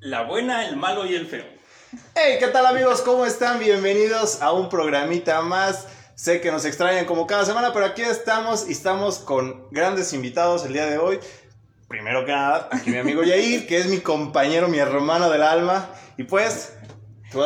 La buena, el malo y el feo. Hey, ¿qué tal amigos? ¿Cómo están? Bienvenidos a un programita más. Sé que nos extrañan como cada semana, pero aquí estamos y estamos con grandes invitados el día de hoy. Primero que nada, aquí mi amigo Yair, que es mi compañero, mi hermano del alma. Y pues,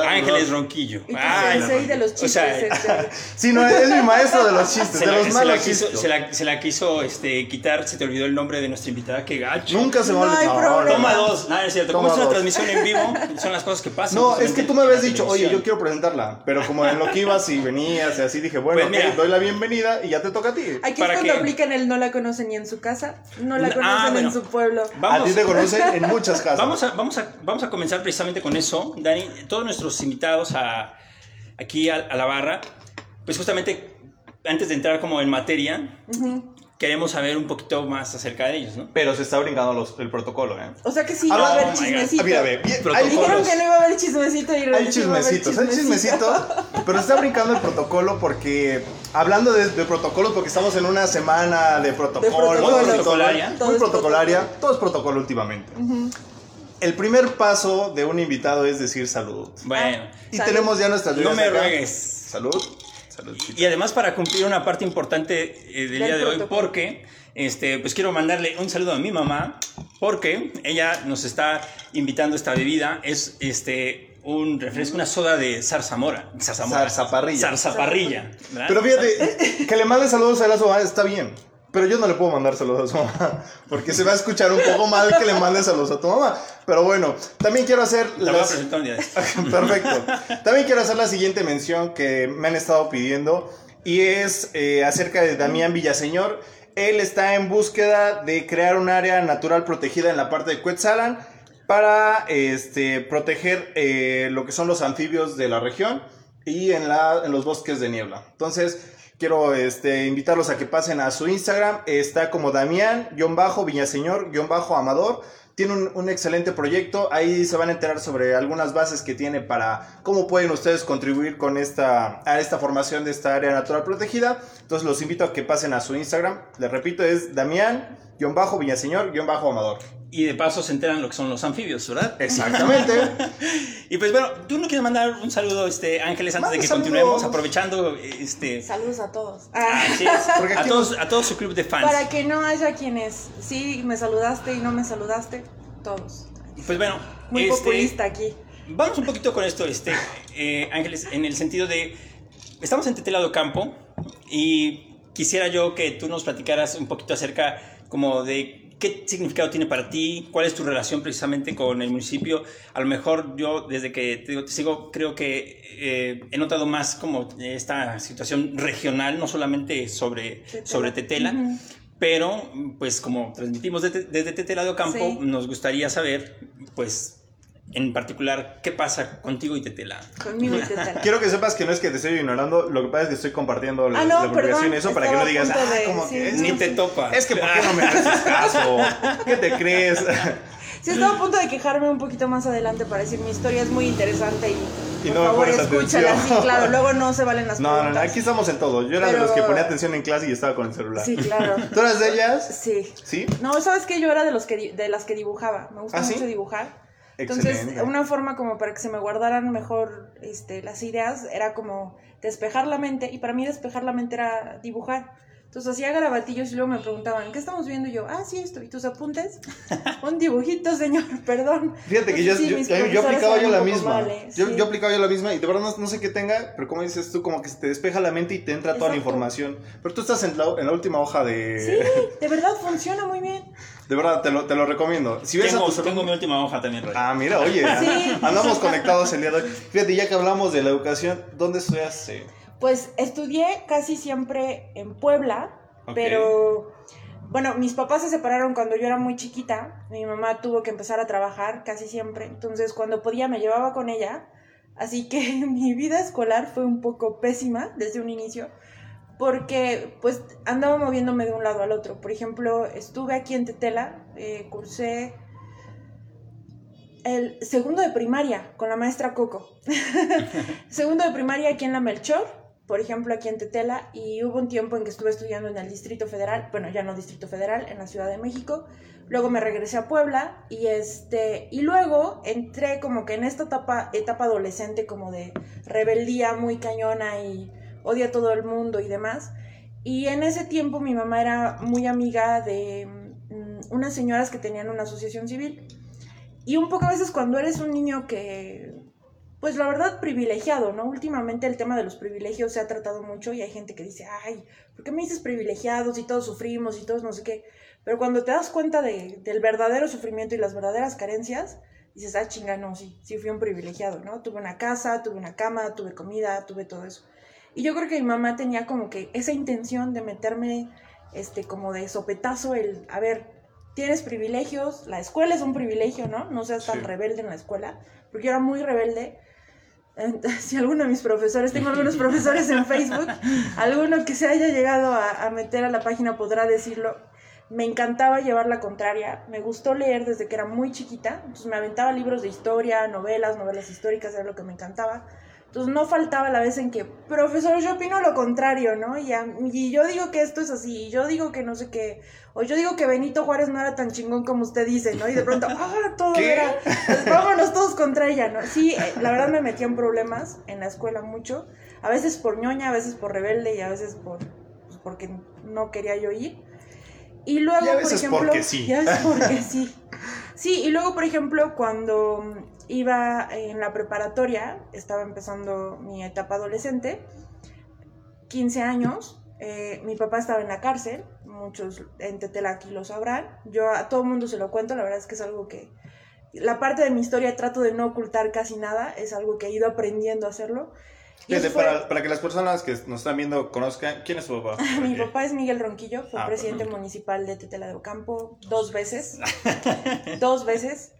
Ángeles Ronquillo. Y Ay, sensei de los chistes. o sea, este. Sí, no, es mi maestro de los chistes, Se de la, los se malos la quiso, chistes. se la- se la quiso, este, quitar, se te olvidó el nombre de nuestra invitada, qué gacho. Nunca se me No olvidó. problema. Toma dos, nada, es cierto. Como es una transmisión en vivo, son las cosas que pasan. No, es que tú me habías dicho, oye, yo quiero presentarla. Pero como en lo que ibas y venías y así, dije, bueno, Pues mira. doy la bienvenida y ya te toca a ti. Aquí es ¿Para cuando qué? aplican el no la conocen ni en su casa, no la Ah, conocen bueno. en su pueblo. Vamos, A ti te conocen en muchas casas. Vamos a, vamos, a, vamos a comenzar precisamente con eso, Dani. Todos nuestros invitados a, aquí a, a la barra, pues justamente antes de entrar como en materia, queremos saber un poquito más acerca de ellos, ¿no? Pero se está brincando los- el protocolo, ¿eh? O sea que sí Habla- va a Oh haber God. chismecito. Ah, mira, ve, Protocolos. Dijeron que no iba a haber chismecito y hay chismecitos, hay chismecitos, pero está brincando el protocolo porque, hablando de, de protocolos, porque estamos en una semana de protocolos, protocolos. y todo, Protocolaria. Todo muy protocolaria, todo es protocolo últimamente. El primer paso de un invitado es decir salud. Bueno, Y Salud. tenemos ya nuestras no me acá. ruegues. Salud. Salud. Y además para cumplir una parte importante eh, del Del día de hoy, porque este, pues quiero mandarle un saludo a mi mamá, porque ella nos está invitando a esta bebida. Es este un refresco, una soda de zarzamora. Zarzamora. Zarzaparrilla. Zarzaparrilla. Pero fíjate, que le mande saludos a la su mamá está bien. Pero yo no le puedo mandar saludos a su mamá. Porque se va a escuchar un poco mal que le mande saludos a tu mamá. Pero bueno, también quiero hacer. La voy a las- presentar un día. Perfecto. También quiero hacer la siguiente mención que me han estado pidiendo. Y es eh, acerca de Damián Villaseñor. Él está en búsqueda de crear un área natural protegida en la parte de Cuetzalan para este, proteger eh, lo que son los anfibios de la región y en, la, en los bosques de niebla. Entonces, quiero este, invitarlos a que pasen a su Instagram. Está como Damián-Villaseñor-Amador. Tiene un, un excelente proyecto. Ahí se van a enterar sobre algunas bases que tiene para cómo pueden ustedes contribuir con esta, a esta formación de esta área natural protegida. Entonces, los invito a que pasen a su Instagram. Les repito, es Damián-Villaseñor-Amador. Y de paso se enteran lo que son los anfibios, ¿verdad? Exactamente. Y pues bueno, tú no quieres mandar un saludo, este, Ángeles, antes de que saludos. continuemos, aprovechando este. Saludos a todos. Ah, Así es, Porque a todos, a todo su club de fans. para que no haya quienes sí me saludaste y no me saludaste, todos. Pues bueno, Muy este, populista aquí. Vamos un poquito con esto, este, eh, Ángeles, en el sentido de, estamos en Tetelado Campo y quisiera yo que tú nos platicaras un poquito acerca como de qué significado tiene para ti, cuál es tu relación precisamente con el municipio. A lo mejor yo desde que te, digo, te sigo creo que eh, he notado más como esta situación regional, no solamente sobre, Tetela. sobre Tetela. Pero, pues como transmitimos desde, desde Tetelado Campo, Sí. nos gustaría saber, pues, en particular, qué pasa contigo y Tetela. Conmigo y Tetela. Quiero que sepas que no es que te estoy ignorando, lo que pasa es que estoy compartiendo la, Ah, no, la publicación perdón, y eso para que no digas, ah, de- ¿cómo sí, que es? Ni te sí. topa. Es que ¿por qué no me haces caso? ¿Qué te crees? Sí, estaba a punto de quejarme un poquito más adelante para decir mi historia es muy interesante y, Y por no me favor pones escúchala. atención. Sí, claro, luego no se valen las No, no, no, aquí estamos en todo. Yo era de los que ponía atención en clase y estaba con el celular. Sí, claro. ¿Tú eras de ellas? Sí. ¿Sí? No, ¿sabes qué? Yo era de los que di- de las que dibujaba. Me gusta ¿Ah, sí? mucho dibujar. Entonces, Excelente. una forma como para que se me guardaran mejor este, las ideas era como despejar la mente. Y para mí despejar la mente era dibujar. Entonces hacía garabatillos y luego me preguntaban, ¿qué estamos viendo? Y yo, ah, sí, esto. ¿Y tus apuntes? Un dibujito, señor, perdón. Fíjate que yo, Entonces, sí, yo, mis yo- yo profesores aplicaba yo la misma. yo, sí. yo aplicaba yo la misma y de verdad no, no sé qué tenga, pero como dices tú, como que se te despeja la mente y te entra toda la información. Pero tú estás en la, en la última hoja de... Sí, de verdad funciona muy bien. De verdad, te lo, te lo recomiendo. Si ves Tengo, a tus tengo mi última hoja también, Ray. Ah, mira, oye, Sí. andamos conectados el día de hoy. Fíjate, ya que hablamos de la educación, ¿dónde estudiaste? Pues estudié casi siempre en Puebla, pero bueno, mis papás se separaron cuando yo era muy chiquita. Mi mamá tuvo que empezar a trabajar casi siempre, entonces cuando podía me llevaba con ella. Así que mi vida escolar fue un poco pésima desde un inicio, porque pues andaba moviéndome de un lado al otro. Por ejemplo, estuve aquí en Tetela, eh, cursé el segundo de primaria con la maestra Coco. segundo de primaria aquí en la Melchor por ejemplo, aquí en Tetela, y hubo un tiempo en que estuve estudiando en el Distrito Federal, bueno, ya no Distrito Federal, en la Ciudad de México. Luego me regresé a Puebla y este y luego entré como que en esta etapa etapa adolescente como de rebeldía muy cañona y odia a todo el mundo y demás. Y en ese tiempo mi mamá era muy amiga de mm, unas señoras que tenían una asociación civil. Y un poco a veces cuando eres un niño que pues la verdad privilegiado, ¿no? Últimamente el tema de los privilegios se ha tratado mucho y hay gente que dice, ay, ¿por qué me dices privilegiados y todos sufrimos y todos no sé qué? Pero cuando te das cuenta de, del verdadero sufrimiento y las verdaderas carencias, dices, ah, chinga, no, sí, sí fui un privilegiado, ¿no? Tuve una casa, tuve una cama, tuve comida, tuve todo eso. Y yo creo que mi mamá tenía como que esa intención de meterme, este, como de sopetazo el, a ver, tienes privilegios, la escuela es un privilegio, ¿no? No seas tan rebelde en la escuela, porque yo era muy rebelde si alguno de mis profesores, tengo algunos profesores en Facebook, alguno que se haya llegado a, meter a la página podrá decirlo. Me encantaba llevar la contraria, me gustó leer desde que era muy chiquita, entonces me aventaba libros de historia, novelas, novelas históricas, era lo que me encantaba. Entonces no faltaba la vez en que, profesor, yo opino lo contrario, ¿no? Y, y, yo digo que esto es así, y yo digo que no sé qué, o yo digo que Benito Juárez no era tan chingón como usted dice, ¿no? Y de pronto, ah, todo era, pues, vámonos todos contra ella, ¿no? Sí, eh, la verdad me metía en problemas en la escuela mucho, a veces por ñoña, a veces por rebelde y a veces por, pues, porque no quería yo ir. Y luego, por ejemplo, porque sí. Ya veces porque sí. Sí, y luego, por ejemplo, cuando iba en la preparatoria, estaba empezando mi etapa adolescente, 15 años, eh, mi papá estaba en la cárcel, muchos en Tetela aquí lo sabrán, yo a todo el mundo se lo cuento, la verdad es que es algo que, la parte de mi historia trato de no ocultar casi nada, es algo que he ido aprendiendo a hacerlo. para, para, que las personas que nos están viendo conozcan, ¿quién es su papá? Mi papá es Miguel Ronquillo, fue ah, presidente municipal de Tetela de Ocampo dos veces. dos veces.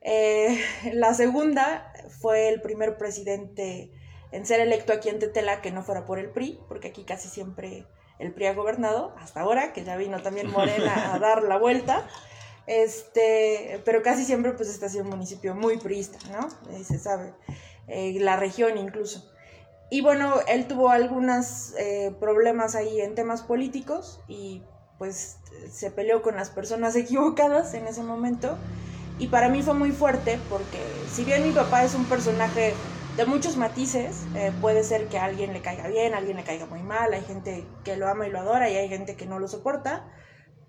Eh, la segunda fue el primer presidente en ser electo aquí en Tetela que no fuera por el PRI, porque aquí casi siempre el PRI ha gobernado, hasta ahora, que ya vino también Morena a dar la vuelta. Este, pero casi siempre pues está siendo un municipio muy priista, ¿no? se sabe, eh, la región incluso. Y bueno, él tuvo algunos eh, problemas ahí en temas políticos y pues se peleó con las personas equivocadas en ese momento y para mí fue muy fuerte porque si bien mi papá es un personaje de muchos matices, eh, puede ser que a alguien le caiga bien, a alguien le caiga muy mal, hay gente que lo ama y lo adora y hay gente que no lo soporta,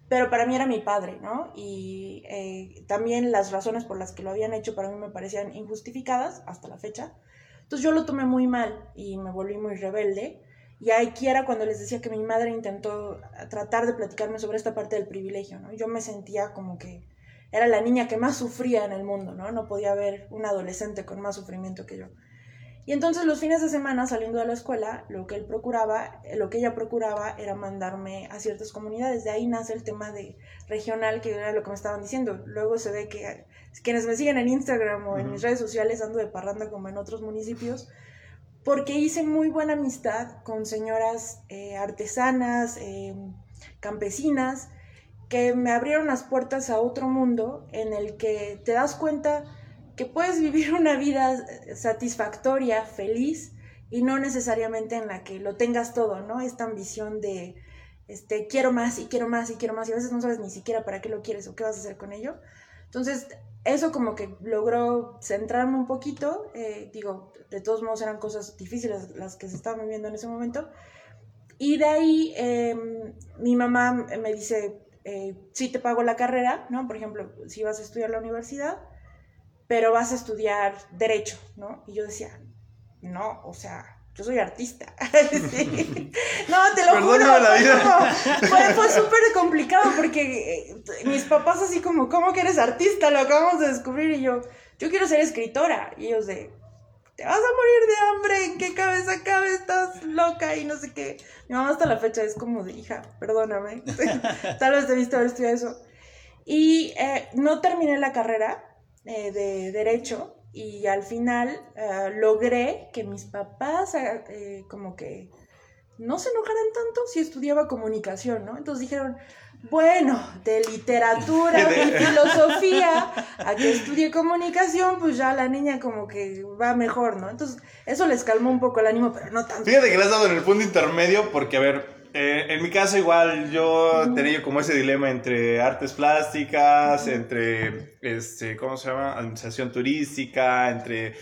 pero para mí era mi padre, ¿no? Y eh, también las razones por las que lo habían hecho para mí me parecían injustificadas hasta la fecha. Entonces yo lo tomé muy mal y me volví muy rebelde. Y ahí quiera cuando les decía que mi madre intentó tratar de platicarme sobre esta parte del privilegio, ¿no? Yo me sentía como que era la niña que más sufría en el mundo, ¿no? No podía haber un adolescente con más sufrimiento que yo. Y entonces los fines de semana saliendo de la escuela, lo que él procuraba, lo que ella procuraba era mandarme a ciertas comunidades. De ahí nace el tema de regional, que era lo que me estaban diciendo. Luego se ve que quienes me siguen en Instagram o en mis redes sociales ando de parranda como en otros municipios, porque hice muy buena amistad con señoras eh, artesanas, eh, campesinas, que me abrieron las puertas a otro mundo en el que te das cuenta que puedes vivir una vida satisfactoria, feliz, y no necesariamente en la que lo tengas todo, ¿no? Esta ambición de, este, quiero más y quiero más y quiero más, y a veces no sabes ni siquiera para qué lo quieres o qué vas a hacer con ello. Entonces, eso como que logró centrarme un poquito, eh, digo, de todos modos eran cosas difíciles las que se estaban viviendo en ese momento, y de ahí em, mi mamá me dice, eh, sí te pago la carrera, ¿no? Por ejemplo, si vas a estudiar la universidad, pero vas a estudiar derecho, ¿no? Y yo decía, no, o sea, yo soy artista. No, te lo juro. Fue, fue súper complicado porque eh, mis papás así como, ¿cómo que eres artista? Lo acabamos de descubrir y yo, yo quiero ser escritora. Y ellos de, te vas a morir de hambre, ¿en qué cabeza cabe? Estás loca y no sé qué. Mi mamá hasta la fecha es como de hija, perdóname. Tal vez debiste haber estudiado eso. Y eh, no terminé la carrera eh, de Derecho y al final eh, logré que mis papás como que no se enojaran tanto si estudiaba comunicación, ¿no? Entonces dijeron, Bueno, de literatura, de filosofía, a que estudie comunicación, pues ya la niña como que va mejor, ¿no? Entonces, eso les calmó un poco el ánimo, pero no tanto. Fíjate que le has dado en el punto intermedio porque, a ver, eh, en mi caso igual yo tenía como ese dilema entre artes plásticas, entre, este, ¿cómo se llama? Administración turística, entre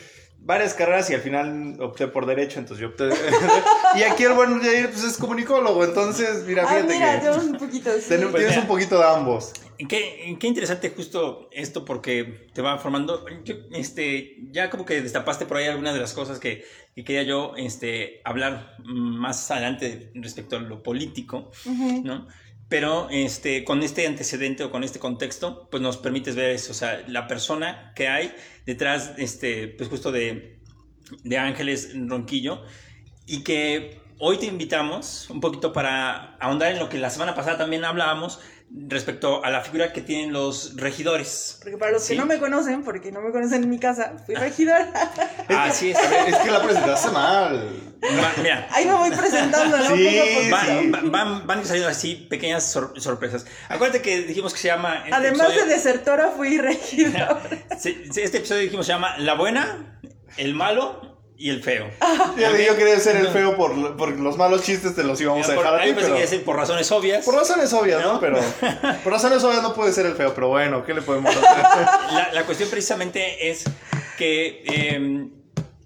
varias carreras y al final opté por derecho, entonces yo opté... y aquí el buen Jair pues es comunicólogo, entonces mira, Ah, fíjate mira, que un poquito sí. ten- Pues tienes mira. un poquito de ambos. Qué, qué interesante justo esto porque te va formando. Yo, este, ya como que destapaste por ahí algunas de las cosas que, que quería yo este, hablar más adelante respecto a lo político. ¿no? Pero este, con este antecedente o con este contexto, pues nos permites ver eso, o sea, la persona que hay detrás, este, pues justo de, de Ángeles Ronquillo y que hoy te invitamos un poquito para ahondar en lo que la semana pasada también hablábamos respecto a la figura que tienen los regidores. Porque para los Sí. que no me conocen, porque no me conocen en mi casa, fui regidora. Así es. Es que la presentaste mal. Va- mira, Ahí me voy presentando, ¿no? Sí, van, van, van, van saliendo así pequeñas sor- sorpresas. Acuérdate que dijimos que se llama... este Además episodio- de desertora, fui regidora. Este episodio dijimos se llama La Buena, El Malo y El Feo. Yo quería ser el feo por, por los malos chistes, te los íbamos a Por, dejar a ti, pero... que decir por razones obvias. Por razones obvias, ¿no? ¿No? Pero por razones obvias no puede ser el feo, pero bueno, ¿qué le podemos hacer? La, la cuestión precisamente es que, eh,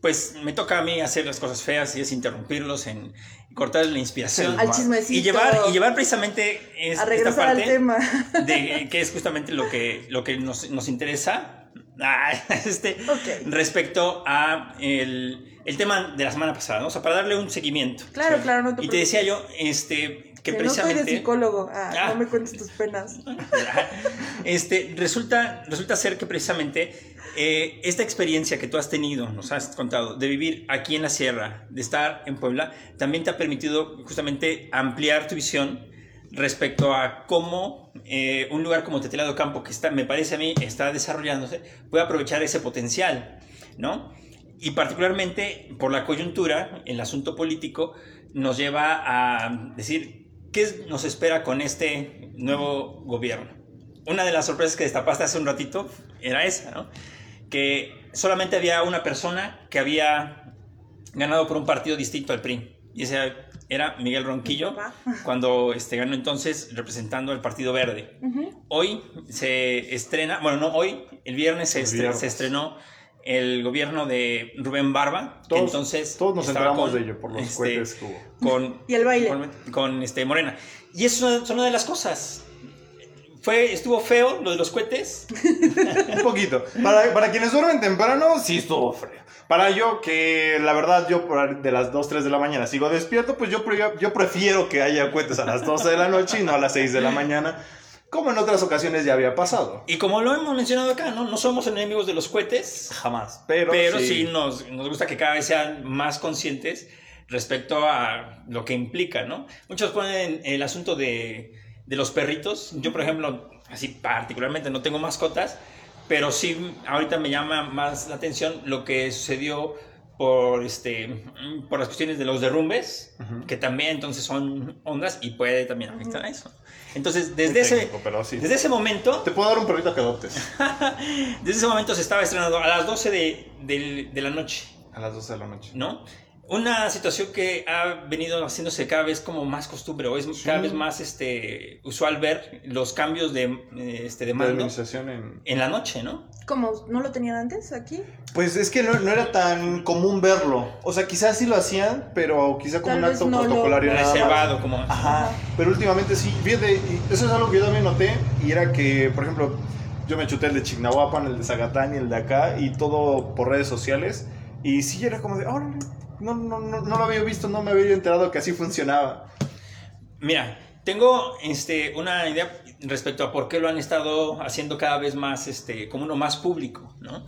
pues, me toca a mí hacer las cosas feas y es interrumpirlos, en cortar la inspiración. Al chismecito. Y llevar, y llevar precisamente es- A esta regresar al parte tema. de que es justamente lo que, lo que nos, nos interesa este, Ok. respecto a el, el tema de la semana pasada, ¿no? O sea, para darle un seguimiento. Claro, claro, no te Y te decía yo, este, que Que no soy de precisamente... psicólogo. Ah, Ah. No me cuentes tus penas. Este, resulta, resulta ser que precisamente eh, esta experiencia que tú has tenido, nos has contado, de vivir aquí en la sierra, de estar en Puebla, también te ha permitido justamente ampliar tu visión respecto a cómo eh, un lugar como Tetelado Campo, que está, me parece a mí está desarrollándose, puede aprovechar ese potencial, ¿no? Y particularmente por la coyuntura, el asunto político nos lleva a decir qué nos espera con este nuevo gobierno. Una de las sorpresas que destapaste hace un ratito era esa, ¿no? Que solamente había una persona que había ganado por un partido distinto al PRI. Y ese era Miguel Ronquillo, cuando este, ganó entonces representando al Partido Verde. Hoy se estrena, bueno, no hoy, el viernes se, El estre- viernes. se estrenó el gobierno de Rubén Barba, que Todos, entonces todos nos enteramos con, de ello por los este, cohetes que hubo. Con, Y el baile. con, con, este, Morena. Y eso es una de las cosas. Fue, estuvo feo lo de los cohetes. Un poquito. Para, para quienes duermen temprano, sí estuvo frío. Para yo, que la verdad, yo de las 2, 3 de la mañana sigo despierto, pues yo, yo prefiero que haya cohetes a las 12 de la noche y no a las 6 de la mañana, como en otras ocasiones ya había pasado. Y como lo hemos mencionado acá, ¿no? No somos enemigos de los cohetes, Jamás. Pero, pero sí, nos, nos gusta que cada vez sean más conscientes respecto a lo que implica, ¿no? Muchos ponen el asunto de, de los perritos. Yo, por ejemplo, así particularmente no tengo mascotas, pero sí ahorita me llama más la atención lo que sucedió por, este, por las cuestiones de los derrumbes, que también entonces son ondas y puede también afectar a eso. Entonces, desde ese, técnico, sí. desde ese momento, Te puedo dar un perrito que adoptes desde ese momento se estaba estrenando a las 12 de, del- de la noche, a las 12 de la noche. ¿no? Una situación que ha venido haciéndose cada vez como más costumbre o es cada vez más este, usual ver los cambios de, eh, este, de mando administración en... en la noche, ¿no? ¿Cómo? ¿No lo tenían antes aquí? Pues es que no, no era tan común verlo. O sea, quizás sí lo hacían, pero quizá como Tal un acto no lo- protocolario nada más. Reservado, como... Ajá, pero últimamente sí, fíjate, eso es algo que yo también noté, y era que, por ejemplo, yo me chuté el de Chignahuapan, el de Zagatán y el de acá, y todo por redes sociales, y sí era como de, órale, no, no, no, no lo había visto, no me había enterado que así funcionaba. Mira, tengo este, una idea respecto a por qué lo han estado haciendo cada vez más, este, como uno más público, ¿no?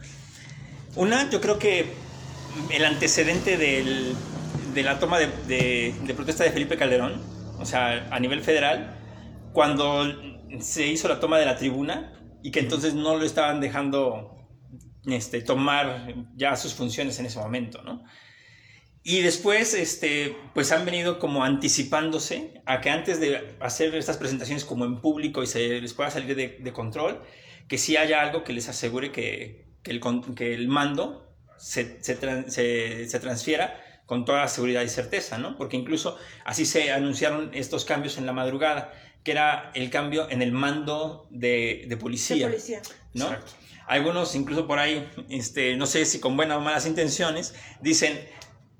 Una, yo creo que el antecedente del- de la toma de, de- protesta de Felipe Calderón, o sea, a nivel federal, cuando se hizo la toma de la tribuna y que entonces no lo estaban dejando este, tomar ya sus funciones en ese momento, ¿no? Y después, este, pues han venido como anticipándose a que antes de hacer estas presentaciones como en público y se les pueda salir de, de control, que sí haya algo que les asegure que, que, el, que el, mando se, se, se, se, transfiera con toda seguridad y certeza, ¿no? Porque incluso así se anunciaron estos cambios en la madrugada, que era el cambio en el mando de, de policía, de policía. ¿no? Exacto. Algunos, incluso por ahí, este, no sé si con buenas o malas intenciones, dicen,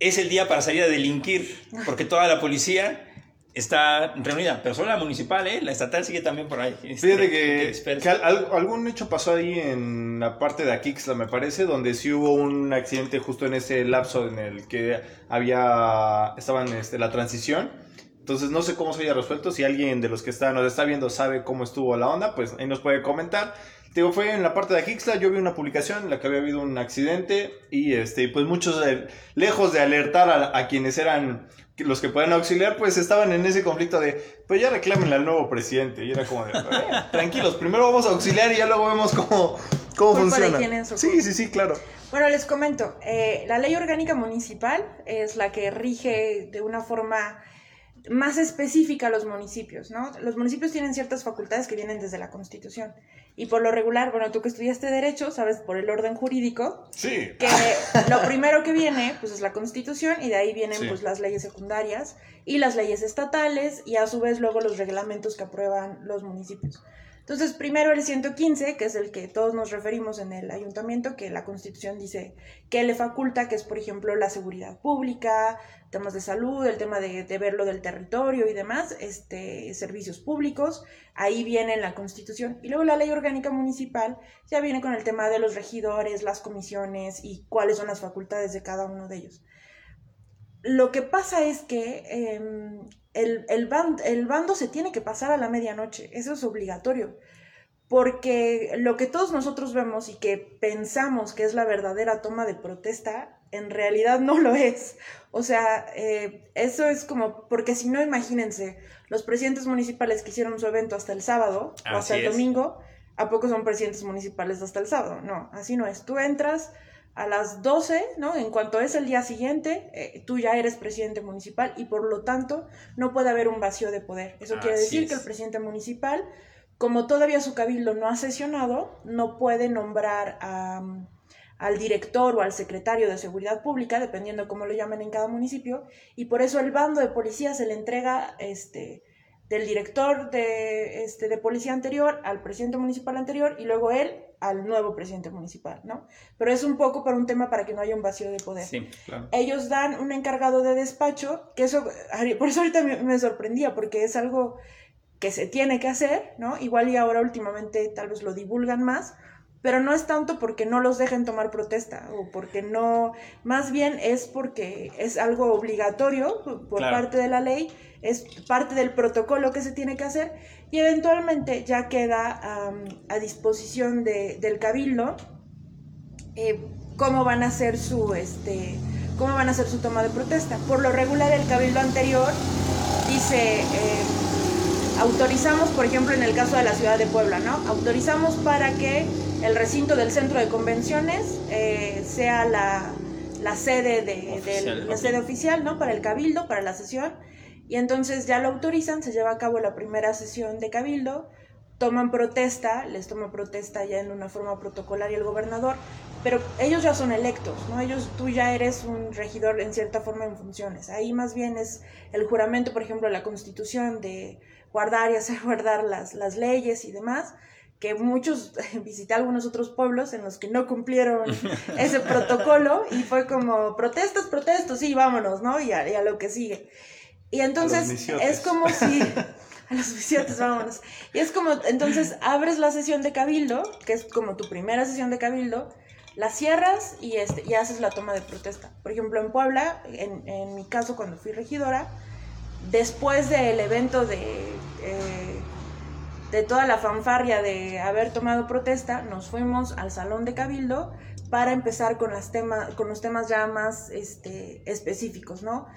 es el día para salir a delinquir, porque toda la policía está reunida, pero solo la municipal, ¿eh? la estatal sigue también por ahí. Este, Fíjate que, que, que al, algún hecho pasó ahí en la parte de Aquixla, me parece, donde sí hubo un accidente justo en ese lapso en el que había, estaban este, la transición. Entonces no sé cómo se haya resuelto, si alguien de los que está, nos está viendo sabe cómo estuvo la onda, pues ahí nos puede comentar. Digo, fue en la parte de Aquixla, yo vi una publicación en la que había habido un accidente y este, pues muchos, eh, lejos de alertar a, a, quienes eran los que puedan auxiliar, pues estaban en ese conflicto de, pues ya reclámenle al nuevo presidente. Y era como de, eh, tranquilos, primero vamos a auxiliar y ya luego vemos cómo, cómo funciona. Sí, sí, sí, claro. Bueno, les comento, eh, la ley orgánica municipal es la que rige de una forma más específica a los municipios, ¿no? Los municipios tienen ciertas facultades que vienen desde la Constitución. Y por lo regular, bueno, tú que estudiaste Derecho, sabes por el orden jurídico, sí. que lo primero que viene, pues es la Constitución, y de ahí vienen, sí. pues, las leyes secundarias y las leyes estatales, y a su vez luego los reglamentos que aprueban los municipios. Entonces, primero el 115, que es el que todos nos referimos en el ayuntamiento, que la Constitución dice que le faculta, que es, por ejemplo, la seguridad pública, temas de salud, el tema de, de ver lo del territorio y demás, este, servicios públicos, ahí viene en la Constitución. Y luego la ley orgánica municipal ya viene con el tema de los regidores, las comisiones y cuáles son las facultades de cada uno de ellos. Lo que pasa es que eh, el, el, band, el bando se tiene que pasar a la medianoche, eso es obligatorio, porque lo que todos nosotros vemos y que pensamos que es la verdadera toma de protesta, en realidad no lo es. O sea, eh, eso es como, porque si no, imagínense, los presidentes municipales que hicieron su evento hasta el sábado Así o hasta el es. domingo, ¿a poco son presidentes municipales hasta el sábado? No, así no es. Tú entras a las 12, ¿no? En cuanto es el día siguiente, eh, tú ya eres presidente municipal y por lo tanto no puede haber un vacío de poder. Eso quiere decir es. que el presidente municipal, como todavía su cabildo no ha sesionado, no puede nombrar a, al director o al secretario de seguridad pública, dependiendo cómo lo llamen en cada municipio, y por eso el bando de policía se le entrega este, del director de, este, de policía anterior al presidente municipal anterior y luego él al nuevo presidente municipal, ¿no? Pero es un poco para un tema para que no haya un vacío de poder. Sí, Claro. Ellos dan un encargado de despacho, que eso, por eso ahorita me, sorprendía, porque es algo que se tiene que hacer, ¿no? Igual y ahora últimamente tal vez lo divulgan más, pero no es tanto porque no los dejen tomar protesta o porque no, más bien es porque es algo obligatorio por Claro. parte de la ley, es parte del protocolo que se tiene que hacer y eventualmente ya queda um, a disposición de, del cabildo eh, cómo van a hacer su este cómo van a hacer su toma de protesta. Por lo regular el cabildo anterior dice eh, autorizamos, por ejemplo, en el caso de la ciudad de Puebla, ¿no? Autorizamos para que el recinto del centro de convenciones eh, sea la, la sede de, Oficial, la sede oficial, ¿no? Para el cabildo, para la sesión. Y entonces ya lo autorizan, se lleva a cabo la primera sesión de cabildo, toman protesta, les toma protesta ya en una forma protocolaria el gobernador, pero ellos ya son electos, ¿no? Ellos, tú ya eres un regidor en cierta forma en funciones. Ahí más bien es el juramento, por ejemplo, la constitución de guardar y hacer guardar las, las leyes y demás, que muchos, visité algunos otros pueblos en los que no cumplieron ese protocolo y fue como, protestas, protestas, sí, vámonos, ¿no? Y a, y a lo que sigue. Y entonces es como si... A los misiotes, vámonos. Y es como, entonces abres la sesión de cabildo, que es como tu primera sesión de cabildo, la cierras y, este, y haces la toma de protesta. Por ejemplo, en Puebla, en, en mi caso cuando fui regidora, después del evento de, eh, de toda la fanfarria de haber tomado protesta, nos fuimos al salón de cabildo para empezar con, las tema, con los temas ya más este, específicos, ¿no?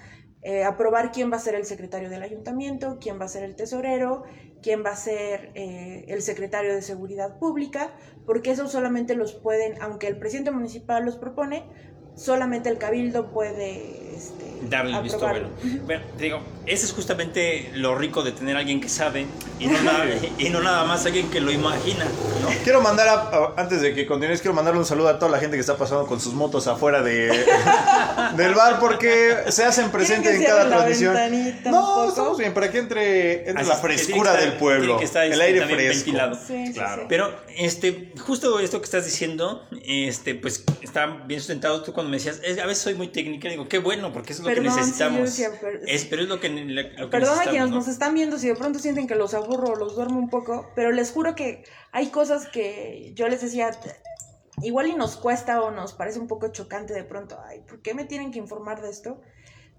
Eh, aprobar quién va a ser el secretario del ayuntamiento, quién va a ser el tesorero, quién va a ser eh, el secretario de seguridad pública, porque eso solamente los pueden, aunque el presidente municipal los propone, solamente el cabildo puede este, darle el visto bueno. Bueno, te digo, ese es justamente lo rico de tener a alguien que sabe y no nada, y no nada más alguien que lo imagina, ¿no? Quiero mandar, a- a- antes de que continúes, quiero mandarle un saludo a toda la gente que está pasando con sus motos afuera de, del bar porque se hacen presentes en cada transmisión. No, estamos bien, para que entre, entre Así la que frescura que estar- del pueblo, tiene que estar, el este, aire fresco. ventilado. Sí, sí, Claro. sí. Pero este, justo esto que estás diciendo, este, pues está bien sustentado. Tú cuando me decías, "Es- a veces soy muy técnica, digo, qué bueno, porque eso es lo Perdón, que sí, necesitamos. decía, pero- es, pero es lo que, lo que Perdón a quienes ¿no? nos están viendo si de pronto sienten que los aburro o los duermo un poco, pero les juro que hay cosas que yo les decía, igual y nos cuesta o nos parece un poco chocante de pronto, ay, ¿por qué me tienen que informar de esto?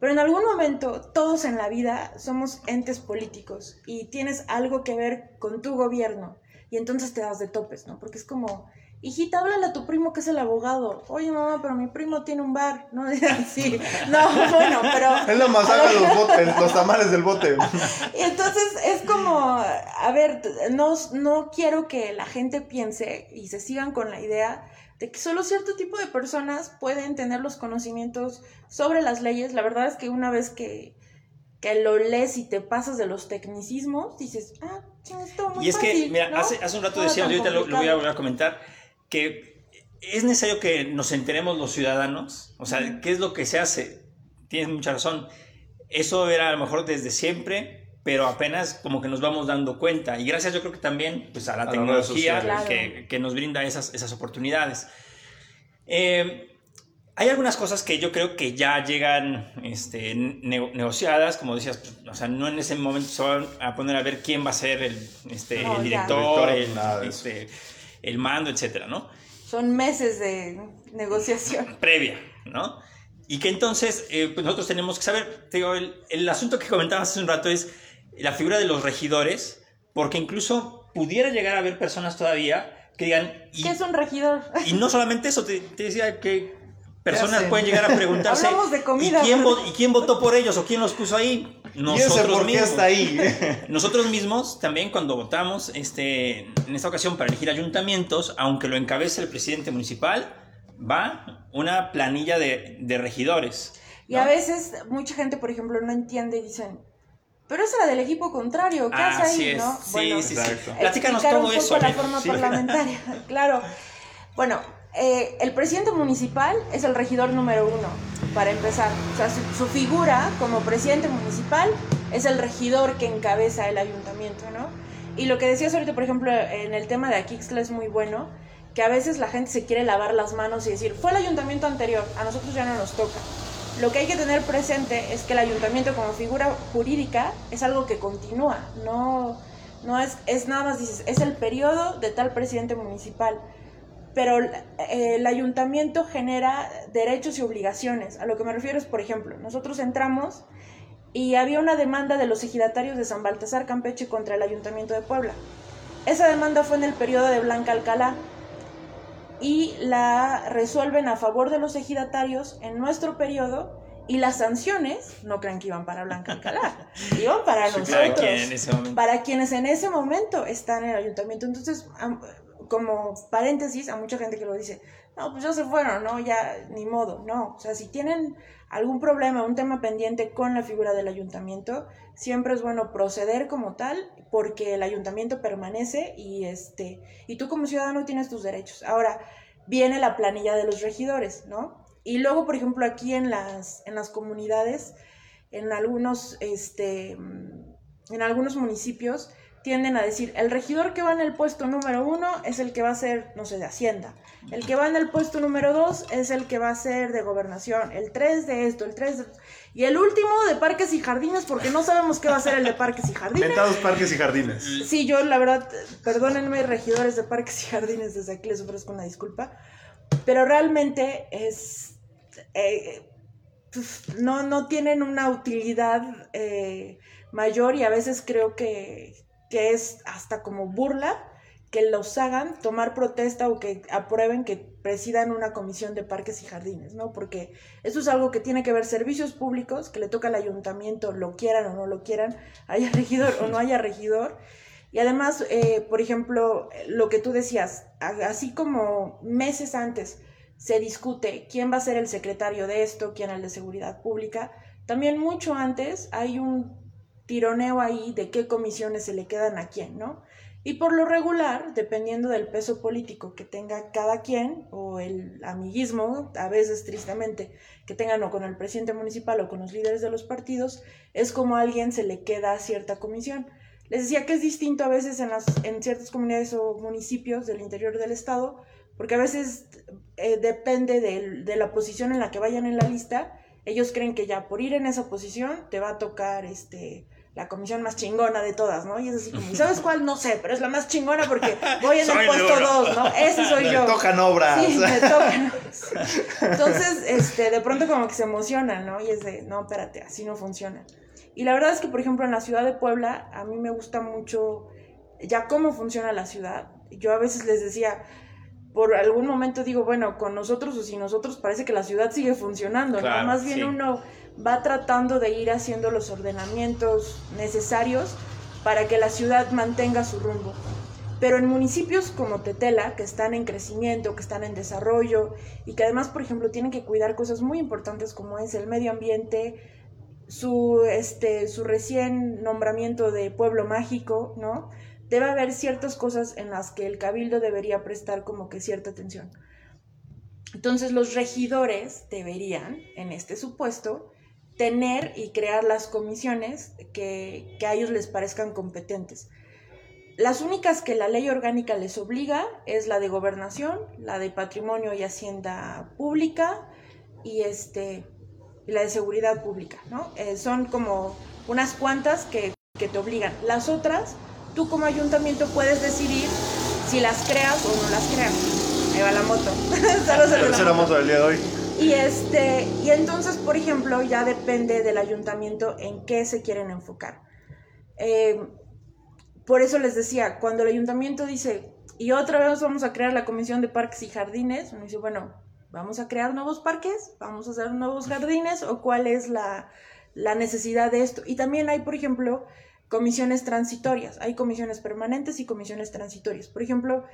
Pero en algún momento todos en la vida somos entes políticos y tienes algo que ver con tu gobierno y entonces te das de topes, ¿no? Porque es como, hijita, háblale a tu primo que es el abogado. Oye, mamá, pero mi primo tiene un bar, ¿no? sí, no, bueno, pero... Es la masacre de los, botes, los tamales del bote. Y entonces es como, a ver, no, no quiero que la gente piense y se sigan con la idea de que solo cierto tipo de personas pueden tener los conocimientos sobre las leyes. La verdad es que una vez que, que lo lees y te pasas de los tecnicismos, dices, ah, esto muy Y es que, mira, ¿no? hace, hace un rato decíamos, y tan ahorita lo, lo voy, a, complicado". volver a comentar, que es necesario que nos enteremos los ciudadanos, o sea, qué es lo que se hace. Tienes mucha razón. Eso era a lo mejor desde siempre, pero apenas como que nos vamos dando cuenta. Y gracias yo creo que también pues, a la A tecnología que, que nos brinda esas, esas oportunidades. Eh, hay algunas cosas que yo creo que ya llegan este, ne- negociadas, como decías, pues, o sea, no en ese momento se van a poner a ver quién va a ser el, este, No, el director, el, este, el mando, etcétera, ¿no? Son meses de negociación. Previa, ¿no? Y que entonces, eh, pues nosotros tenemos que saber, te digo, el, el asunto que comentabas hace un rato es la figura de los regidores, porque incluso pudiera llegar a haber personas todavía que digan, y, ¿Qué es un regidor? y no solamente eso, te, te decía que personas pueden llegar a preguntarse, Hablamos de comida, ¿y, quién pero- vo- ¿y quién votó por ellos o quién los puso ahí? ¿Y ese Nosotros mismos. está ahí? Nosotros mismos también cuando votamos, este, en esta ocasión para elegir ayuntamientos, aunque lo encabece el presidente municipal, va una planilla de, de regidores. Y a veces mucha gente, por ejemplo, no entiende y dicen, pero es la del equipo contrario, ¿qué hace ahí? es, ¿no? sí, Bueno, sí, sí. Exacto. Platícanos todo un poco eso. la amigo. forma Sí. parlamentaria, claro. Bueno, eh, el presidente municipal es el regidor número uno, para empezar. O sea, su, figura como presidente municipal es el regidor que encabeza el ayuntamiento, ¿no? Y lo que decías ahorita, por ejemplo, en el tema de Aquixla es muy bueno, que a veces la gente se quiere lavar las manos y decir, fue el ayuntamiento anterior, a nosotros ya no nos toca. Lo que hay que tener presente es que el ayuntamiento como figura jurídica es algo que continúa, no, no es, es nada más, dices, es el periodo de tal presidente municipal. Pero eh, el ayuntamiento genera derechos y obligaciones. A lo que me refiero es, por ejemplo, nosotros entramos y había una demanda de los ejidatarios de San Baltasar Campeche contra el ayuntamiento de Puebla. Esa demanda fue en el periodo de Blanca Alcalá y la resuelven a favor de los ejidatarios en nuestro periodo y las sanciones, no crean que iban para Blanca Alcalá, iban para nosotros, quien momento. para quienes en ese momento están en el ayuntamiento. Entonces, como paréntesis, a mucha gente que lo dice, no, pues ya se fueron, no, ya ni modo, no. O sea, si tienen algún problema, un tema pendiente con la figura del ayuntamiento, siempre es bueno proceder como tal, porque el ayuntamiento permanece y este, y tú como ciudadano tienes tus derechos. Ahora, viene la planilla de los regidores, ¿no? Y luego, por ejemplo, aquí en las, en las comunidades, en algunos, este, en algunos municipios, tienden a decir, el regidor que va en el puesto número uno es el que va a ser, no sé, de Hacienda. El que va en el puesto número dos es el que va a ser de gobernación. El tres de esto, el tres de... Y el último de parques y jardines, porque no sabemos qué va a ser el de parques y jardines. Mentados parques y jardines. Sí, yo la verdad, perdónenme, regidores de parques y jardines, desde aquí les ofrezco una disculpa, pero realmente es... eh, pues, no, no tienen una utilidad eh, mayor y a veces creo que, que es hasta como burla que los hagan tomar protesta o que aprueben que presidan una comisión de parques y jardines, ¿no? Porque eso es algo que tiene que ver servicios públicos, que le toca al ayuntamiento, lo quieran o no lo quieran, haya regidor o no haya regidor. Y además, eh, por ejemplo, lo que tú decías, así como meses antes se discute quién va a ser el secretario de esto, quién el de seguridad pública. También mucho antes hay un tironeo ahí de qué comisiones se le quedan a quién, ¿no? Y por lo regular, dependiendo del peso político que tenga cada quien, o el amiguismo, a veces tristemente, que tengan o con el presidente municipal o con los líderes de los partidos, es como a alguien se le queda cierta comisión. Les decía que es distinto a veces en, las, en ciertas comunidades o municipios del interior del estado, porque a veces eh, depende de, de la posición en la que vayan en la lista, ellos creen que ya por ir en esa posición te va a tocar este la comisión más chingona de todas, ¿no? Y es así como, ¿sabes cuál? No sé, pero es la más chingona porque voy en el puesto 2, ¿no? Ese soy Me yo. tocan obras. Sí, me tocan. Entonces, este, de pronto como que se emocionan, ¿no? Y es de, no, espérate, así no funciona. Y la verdad es que, por ejemplo, en la ciudad de Puebla, a mí me gusta mucho ya cómo funciona la ciudad. Yo a veces les decía, por algún momento digo, bueno, con nosotros o sin nosotros parece que la ciudad sigue funcionando, Claro, ¿no? Más bien sí. uno va tratando de ir haciendo los ordenamientos necesarios para que la ciudad mantenga su rumbo. Pero en municipios como Tetela, que están en crecimiento, que están en desarrollo y que además, por ejemplo, tienen que cuidar cosas muy importantes como es el medio ambiente, su, este, su recién nombramiento de pueblo mágico, ¿no? Debe haber ciertas cosas en las que el cabildo debería prestar como que cierta atención. Entonces los regidores deberían, en este supuesto, tener y crear las comisiones que, que a ellos les parezcan competentes. Las únicas que la ley orgánica les obliga es la de gobernación, la de patrimonio y hacienda pública y este y la de seguridad pública, ¿no? Eh, son como unas cuantas que, que te obligan. Las otras, tú como ayuntamiento puedes decidir si las creas o no las creas. Ahí va la moto. Saludos la Tercera moto del día de hoy. Y este, y entonces, por ejemplo, ya depende del ayuntamiento en qué se quieren enfocar. Eh, por eso les decía, cuando el ayuntamiento dice, y otra vez vamos a crear la comisión de parques y jardines, uno dice, bueno, ¿vamos a crear nuevos parques? ¿Vamos a hacer nuevos jardines? ¿O cuál es la, la necesidad de esto? Y también hay, por ejemplo, comisiones transitorias. Hay comisiones permanentes y comisiones transitorias. Por ejemplo,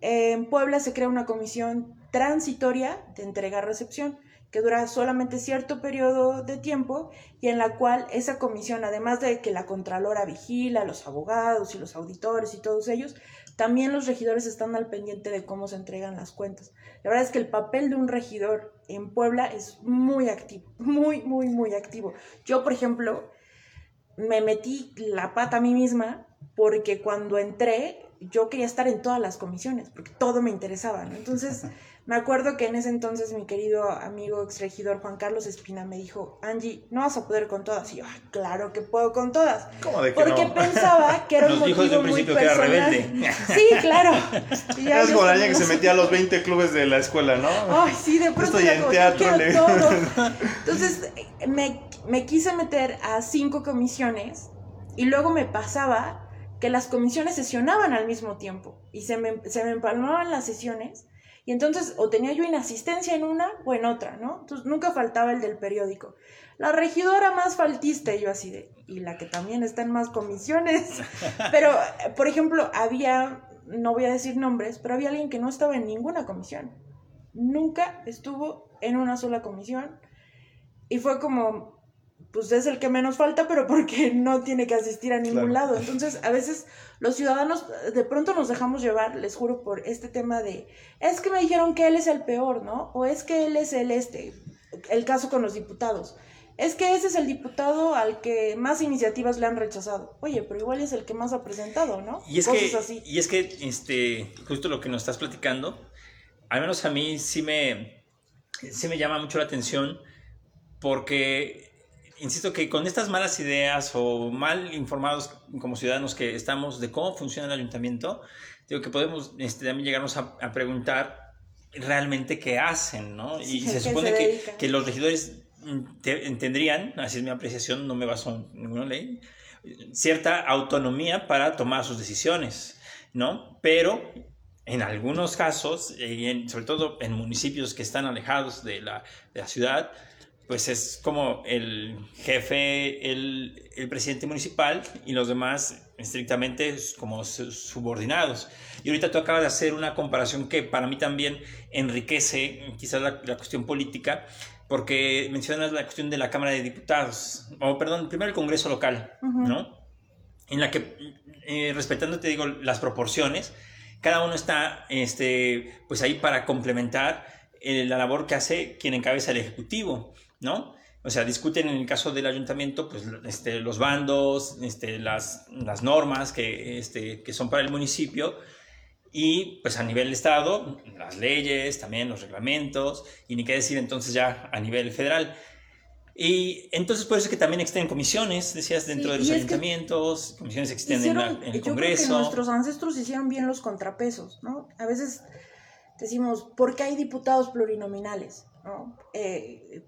en Puebla se crea una comisión transitoria de entrega-recepción que dura solamente cierto periodo de tiempo y en la cual esa comisión, además de que la Contralora vigila, los abogados y los auditores y todos ellos, también los regidores están al pendiente de cómo se entregan las cuentas. La verdad es que el papel de un regidor en Puebla es muy activo, muy, muy, muy activo. Yo, por ejemplo, me metí la pata a mí misma porque cuando entré yo quería estar en todas las comisiones, porque todo me interesaba, ¿no? Entonces, me acuerdo que en ese entonces mi querido amigo exregidor Juan Carlos Espina me dijo, Angie, no vas a poder con todas. Y yo, "Ah, claro que puedo con todas. ¿Cómo de que Porque no? pensaba que era un Nos dijo desde motivo un muy principio que era personal. rebelde. Sí, claro. Es como la niña que se metía a los 20 clubes de la escuela, ¿no? Ay, sí, de pronto Estoy en teatro, "Yo le- quiero todo". Entonces, me, me quise meter a cinco comisiones y luego me pasaba que las comisiones sesionaban al mismo tiempo y se me, se me empalmaban las sesiones y entonces o tenía yo inasistencia en una o en otra, ¿no? Entonces nunca faltaba el del periódico. La regidora más faltista y yo así de, y la que también está en más comisiones. Pero, por ejemplo, había, no voy a decir nombres, pero había alguien que no estaba en ninguna comisión nunca estuvo en una sola comisión y fue como, pues es el que menos falta, pero porque no tiene que asistir a ningún Claro. lado. Entonces, a veces los ciudadanos de pronto nos dejamos llevar, les juro, por este tema de, es que me dijeron que él es el peor, ¿no? O es que él es el este, el caso con los diputados. Es que ese es el diputado al que más iniciativas le han rechazado. Oye, pero igual es el que más ha presentado, ¿no? Y es Cosas que, así. y es que este, justo lo que nos estás platicando, al menos a mí sí me, sí me llama mucho la atención porque, insisto que con estas malas ideas o mal informados como ciudadanos que estamos de cómo funciona el ayuntamiento, digo que podemos este, también llegarnos a, a preguntar realmente qué hacen, ¿no? Y Sí, ¿a se supone se que, que los regidores mm, te- tendrían, así es mi apreciación, no me baso en ninguna ley, cierta autonomía para tomar sus decisiones, ¿no? Pero en algunos casos, y en- sobre todo en municipios que están alejados de la, de la ciudad, pues es como el jefe, el, el presidente municipal y los demás estrictamente como subordinados. Y ahorita tú acabas de hacer una comparación que para mí también enriquece quizás la, la cuestión política, porque mencionas la cuestión de la Cámara de Diputados, o perdón, primero el Congreso local, ¿no? En la que, eh, respetando, te digo, las proporciones, cada uno está este, pues ahí para complementar eh, la labor que hace quien encabeza el Ejecutivo, ¿no? O sea, discuten en el caso del ayuntamiento pues, este, los bandos, este, las, las normas que, este, que son para el municipio y pues a nivel Estado, las leyes, también los reglamentos y ni qué decir entonces ya a nivel federal. Y entonces por eso que también existen comisiones, decías, dentro de los ayuntamientos, comisiones existen en, el Congreso. Yo creo que nuestros ancestros hicieron bien los contrapesos, ¿no? A veces decimos, ¿por qué hay diputados plurinominales? ¿No? Eh,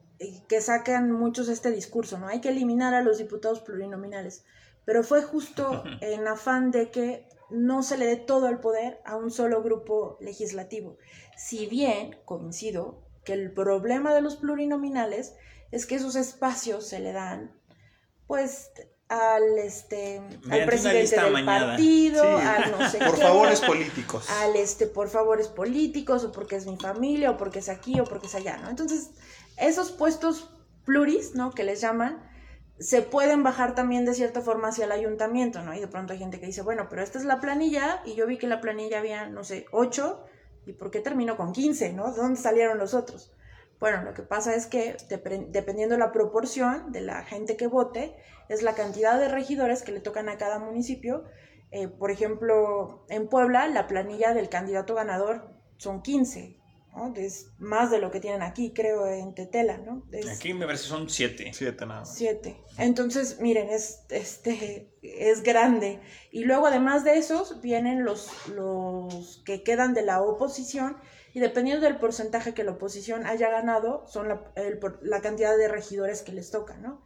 que sacan muchos este discurso, ¿no? Hay que eliminar a los diputados plurinominales. Pero fue justo en afán de que no se le dé todo el poder a un solo grupo legislativo. Si bien coincido que el problema de los plurinominales es que esos espacios se le dan, pues, al este al presidente del partido, al no sé por favores políticos. Al este por favores políticos o porque es mi familia o porque es aquí o porque es allá, ¿no? Entonces, esos puestos pluris, ¿no? que les llaman, se pueden bajar también de cierta forma hacia el ayuntamiento, ¿no? Y de pronto hay gente que dice, bueno, pero esta es la planilla y yo vi que la planilla había, no sé, 8 y ¿por qué terminó con 15, ¿no? ¿De dónde salieron los otros? Bueno, lo que pasa es que dependiendo de la proporción de la gente que vote, es la cantidad de regidores que le tocan a cada municipio. Eh, por ejemplo, en Puebla, la planilla del candidato ganador son 15, ¿no? Es más de lo que tienen aquí, creo, en Tetela, ¿no? aquí me parece son 7. 7 nada más. 7. Entonces, miren, es, este, es grande. Y luego, además de esos, vienen los, los que quedan de la oposición y dependiendo del porcentaje que la oposición haya ganado, son la, la cantidad de regidores que les toca, ¿no?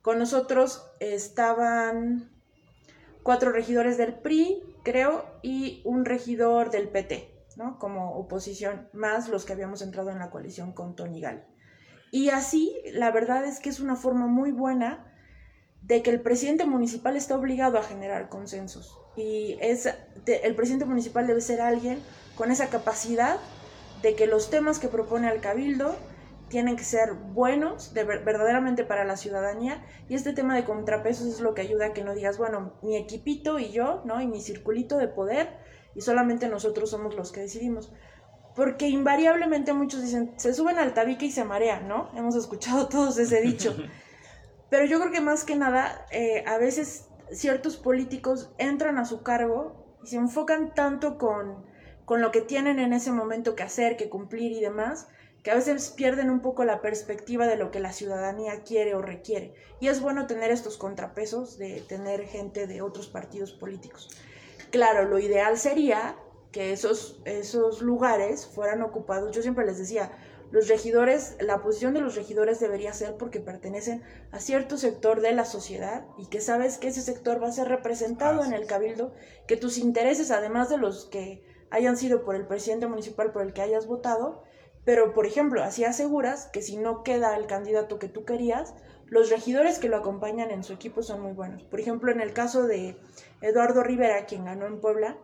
Con nosotros estaban cuatro regidores del PRI, creo, y un regidor del PT, ¿no? Como oposición, más los que habíamos entrado en la coalición con Tony Gal. Y así, la verdad es que es una forma muy buena de que el presidente municipal está obligado a generar consensos. Y es, el presidente municipal debe ser alguien con esa capacidad de que los temas que propone al cabildo tienen que ser buenos de verdaderamente para la ciudadanía y este tema de contrapesos es lo que ayuda a que no digas, bueno, mi equipito y yo, ¿no? Y mi circulito de poder y solamente nosotros somos los que decidimos. Porque invariablemente muchos dicen, se suben al tabique y se marean, ¿no? Hemos escuchado todos ese dicho. Pero yo creo que más que nada, eh, a veces ciertos políticos entran a su cargo y se enfocan tanto con con lo que tienen en ese momento que hacer, que cumplir y demás, que a veces pierden un poco la perspectiva de lo que la ciudadanía quiere o requiere. Y es bueno tener estos contrapesos de tener gente de otros partidos políticos. Claro, lo ideal sería que esos, esos lugares fueran ocupados. Yo siempre les decía, los regidores, la posición de los regidores debería ser porque pertenecen a cierto sector de la sociedad y que sabes que ese sector va a ser representado en el cabildo, que tus intereses, además de los que hayan sido por el presidente municipal por el que hayas votado, pero por ejemplo, así aseguras que si no queda el candidato que tú querías, los regidores que lo acompañan en su equipo son muy buenos. Por ejemplo, en el caso de Eduardo Rivera, quien ganó en Puebla,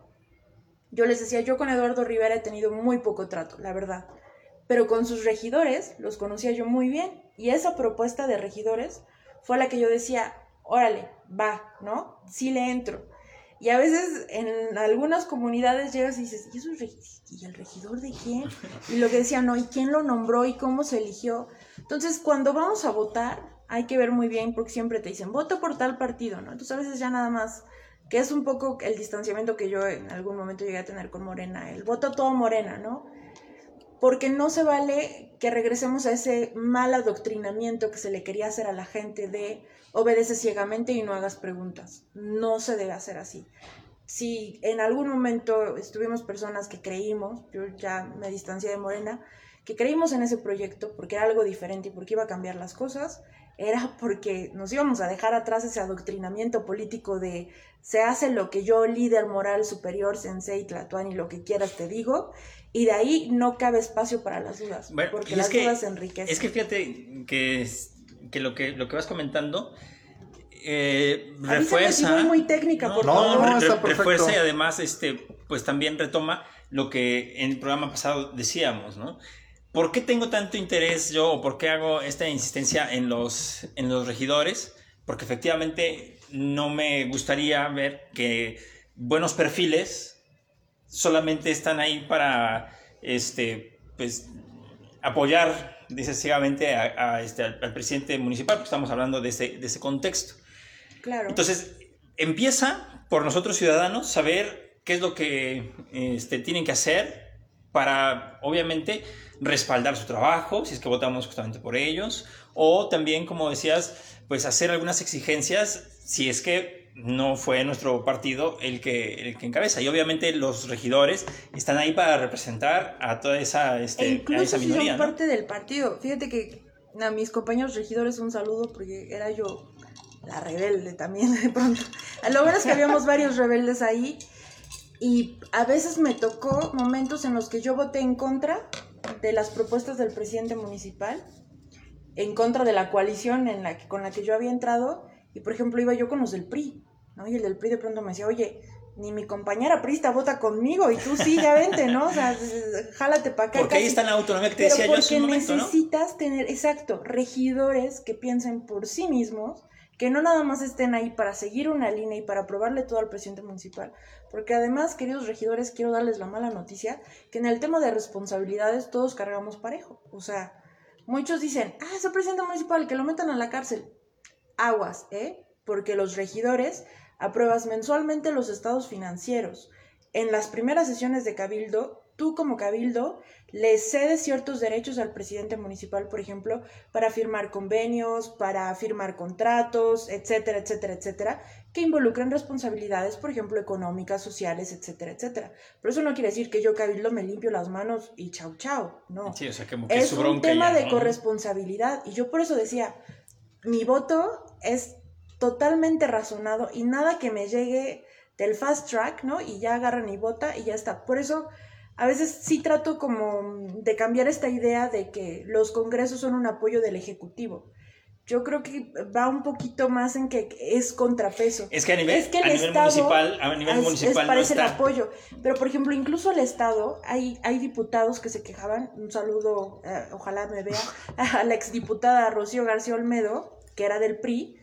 yo les decía, yo con Eduardo Rivera he tenido muy poco trato, la verdad. Pero con sus regidores los conocía yo muy bien. Y esa propuesta de regidores fue la que yo decía, órale, va, ¿no? Sí le entro. Y a veces en algunas comunidades llegas y dices, ¿y, eso ¿y el regidor de quién? Y lo que decían, no, ¿y quién lo nombró y cómo se eligió? Entonces, cuando vamos a votar, hay que ver muy bien porque siempre te dicen, voto por tal partido, ¿no? Entonces, a veces ya nada más, que es un poco el distanciamiento que yo en algún momento llegué a tener con Morena, el voto todo Morena, ¿no? Porque no se vale que regresemos a ese mal adoctrinamiento que se le quería hacer a la gente de obedece ciegamente y no hagas preguntas. No se debe hacer así. Si en algún momento estuvimos personas que creímos, yo ya me distancié de Morena, que creímos en ese proyecto porque era algo diferente y porque iba a cambiar las cosas, era porque nos íbamos a dejar atrás ese adoctrinamiento político de se hace lo que yo, líder moral superior, sensei, tlatuani, lo que quieras te digo, Y de ahí no cabe espacio para las dudas, Bueno, porque las que- dudas enriquecen. Es que fíjate que, que, lo, que lo que vas comentando eh, refuerza. voy muy técnica, por no, favor. no, re- está refuerza y además este, pues también retoma lo que en el programa pasado decíamos, ¿no? ¿Por qué tengo tanto interés yo o por qué hago esta insistencia en los, en los regidores? Porque efectivamente no me gustaría ver que buenos perfiles solamente están ahí para este, pues, apoyar decisivamente a, a, este, al, al presidente municipal, porque estamos hablando de ese, de ese contexto. Claro. Entonces, empieza por nosotros ciudadanos saber qué es lo que este, tienen que hacer para, obviamente, respaldar su trabajo, si es que votamos justamente por ellos, o también, como decías, pues hacer algunas exigencias si es que no fue nuestro partido el que, el que encabeza. Y obviamente los regidores están ahí para representar a toda esa, este, e a si minoría. son ¿no? parte del partido. Fíjate que a mis compañeros regidores un saludo porque era yo la rebelde también de pronto. Lo bueno es que habíamos varios rebeldes ahí y a veces me tocó momentos en los que yo voté en contra de las propuestas del presidente municipal, en contra de la coalición en la que, con la que yo había entrado y por ejemplo iba yo con los del PRI, ¿no? Y el del PRI de pronto me decía, oye, ni mi compañera prista vota conmigo y tú sí, ya vente, ¿no? O sea, jálate para acá. Porque ahí está la autonomía que te Pero decía yo hace porque un momento, ¿no? necesitas tener, exacto, regidores que piensen por sí mismos, que no nada más estén ahí para seguir una línea y para aprobarle todo al presidente municipal. Porque además, queridos regidores, quiero darles la mala noticia, que en el tema de responsabilidades todos cargamos parejo. O sea, muchos dicen, ah, es el presidente municipal, que lo metan a la cárcel. Aguas, ¿eh? Porque los regidores apruebas mensualmente los estados financieros. En las primeras sesiones de cabildo, tú como cabildo le cedes ciertos derechos al presidente municipal, por ejemplo, para firmar convenios, para firmar contratos, etcétera, etcétera, etcétera, que involucran responsabilidades, por ejemplo, económicas, sociales, etcétera, etcétera. Pero eso no quiere decir que yo cabildo me limpio las manos y chau chau, no. Sí, o sea, como que Es un tema ya, de corresponsabilidad y yo por eso decía, mi voto es totalmente razonado y nada que me llegue del fast track, ¿no? Y ya agarran y vota y ya está. Por eso a veces sí trato como de cambiar esta idea de que los congresos son un apoyo del ejecutivo. Yo creo que va un poquito más en que es contrapeso. Es que a nivel, Es que el a nivel Estado municipal, a nivel Es- es- municipal no parece el apoyo. Pero, por ejemplo, incluso el Estado, hay, hay diputados que se quejaban, un saludo, eh, ojalá me vea, a la exdiputada Rocío García Olmedo, que era del PRI,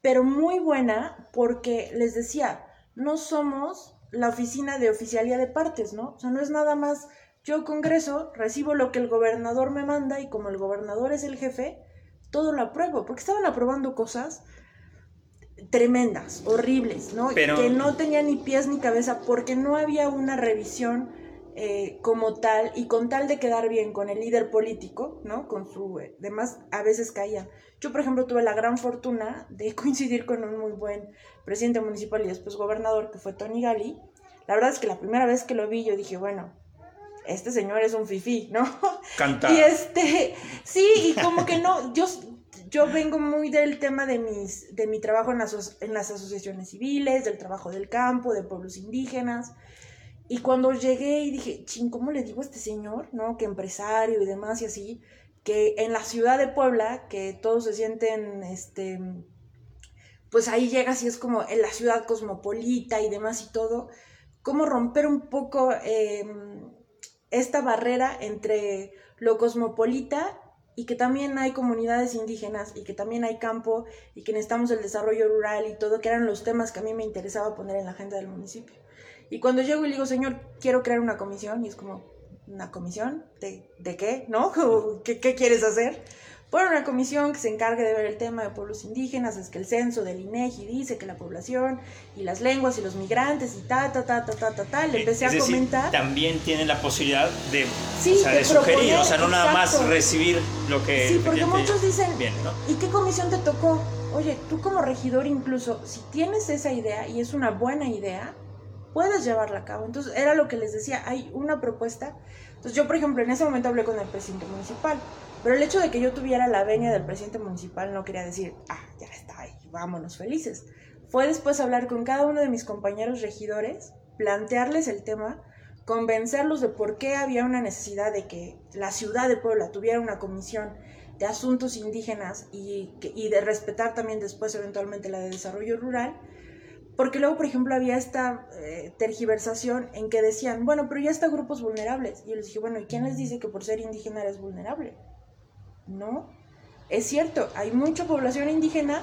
pero muy buena porque les decía, no somos la oficina de oficialía de partes, ¿no? O sea, no es nada más, yo Congreso recibo lo que el gobernador me manda y como el gobernador es el jefe, todo lo apruebo, porque estaban aprobando cosas tremendas, horribles, ¿no? Pero- Que no tenía ni pies ni cabeza porque no había una revisión eh, como tal y con tal de quedar bien con el líder político, ¿no? Con su eh, demás, a veces caían. Yo, por ejemplo, tuve la gran fortuna de coincidir con un muy buen presidente municipal y después gobernador, que fue Tony Gali. La verdad es que la primera vez que lo vi, yo dije, bueno, este señor es un fifí, ¿no? Canta. Y este, sí, y como que no, yo, yo vengo muy del tema de mis, de mi trabajo en las, en las asociaciones civiles, del trabajo del campo, de pueblos indígenas. Y cuando llegué y dije, ching, ¿cómo le digo a este señor? ¿No? Que empresario y demás y así, que en la ciudad de Puebla, que todos se sienten, este, pues ahí llegas y es como en la ciudad cosmopolita y demás y todo, cómo romper un poco eh, esta barrera entre lo cosmopolita y que también hay comunidades indígenas y que también hay campo y que necesitamos el desarrollo rural y todo, que eran los temas que a mí me interesaba poner en la agenda del municipio. Y cuando llego y le digo, señor, quiero crear una comisión, y es como, ¿una comisión? ¿De, de qué? ¿No? ¿Qué, ¿Qué quieres hacer? Bueno, una comisión que se encargue de ver el tema de pueblos indígenas, es que el censo del INEGI dice que la población y las lenguas y los migrantes y ta, ta, ta, ta, ta, ta, ta, le empecé Es a decir, comentar. también tienen la posibilidad de, Sí, o sea, de de sugerir, o sea, no nada más recibir lo que Sí, porque muchos dicen, viene, ¿no? ¿y qué comisión te tocó? Oye, tú como regidor incluso, si tienes esa idea y es una buena idea, puedes llevarla a cabo. Entonces, era lo que les decía, hay una propuesta. Entonces, yo, por ejemplo, en ese momento hablé con el presidente municipal, pero el hecho de que yo tuviera la venia del presidente municipal no quería decir, ah, ya está ahí, vámonos felices. Fue después hablar con cada uno de mis compañeros regidores, plantearles el tema, convencerlos de por qué había una necesidad de que la ciudad de Puebla tuviera una comisión de asuntos indígenas y, de respetar también después eventualmente la de desarrollo rural, porque luego, por ejemplo, había esta eh, tergiversación en que decían, bueno, pero ya está grupos vulnerables. Y yo les dije, bueno, ¿y quién les dice que por ser indígena eres vulnerable? No. Es cierto, hay mucha población indígena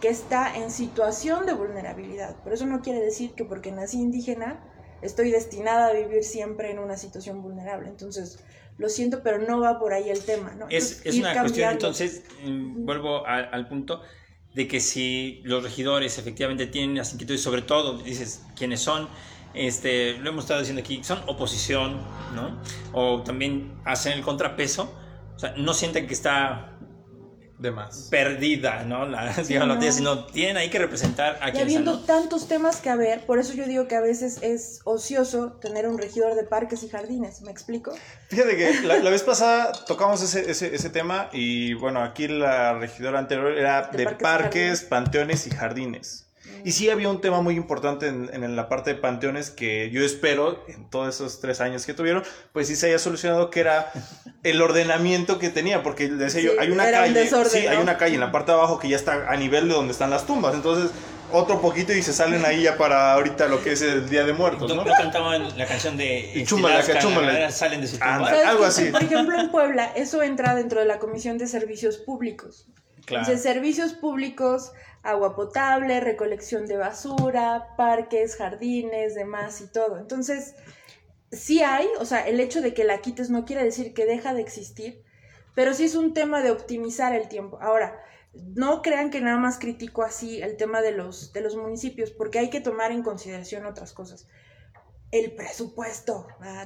que está en situación de vulnerabilidad, pero eso no quiere decir que porque nací indígena estoy destinada a vivir siempre en una situación vulnerable. Entonces, lo siento, pero no va por ahí el tema. ¿no? es, es una cuestión, entonces, mm, vuelvo al punto de que si los regidores efectivamente tienen las inquietudes, sobre todo, dices, quiénes son, este, lo hemos estado diciendo aquí, son oposición, ¿no? O también hacen el contrapeso, sea, no sienten que está de más. Perdida, ¿no? La, sí, digamos, no. sino tienen ahí que representar a Y habiendo tantos temas que haber, por eso yo digo que a veces es ocioso tener un regidor de parques y jardines, ¿me explico? Fíjate que la, vez pasada tocamos ese, ese, ese, tema y bueno, aquí la regidora anterior era de, parques, panteones y jardines. Y sí había un tema muy importante en, en, la parte de panteones que yo espero en todos esos tres años que tuvieron, pues sí se haya solucionado que era el ordenamiento que tenía, porque decía yo, hay una calle, sí, hay una calle en la parte de abajo que ya está a nivel de donde están las tumbas, entonces otro poquito y se salen ahí ya para ahorita lo que es el Día de Muertos, ¿no? ¿no? cantaban la canción de y chúmbala, que chúmbala. salen de su tumba. algo así. Por ejemplo, en Puebla, eso entra dentro de la Comisión de Servicios Públicos. Claro. Entonces, servicios públicos agua potable, recolección de basura, parques, jardines, demás y todo. Entonces, sí hay, o sea, el hecho de que la quites no quiere decir que deja de existir, pero sí es un tema de optimizar el tiempo. Ahora, no crean que nada más critico así el tema de los, de los municipios, porque hay que tomar en consideración otras cosas. El presupuesto, ah,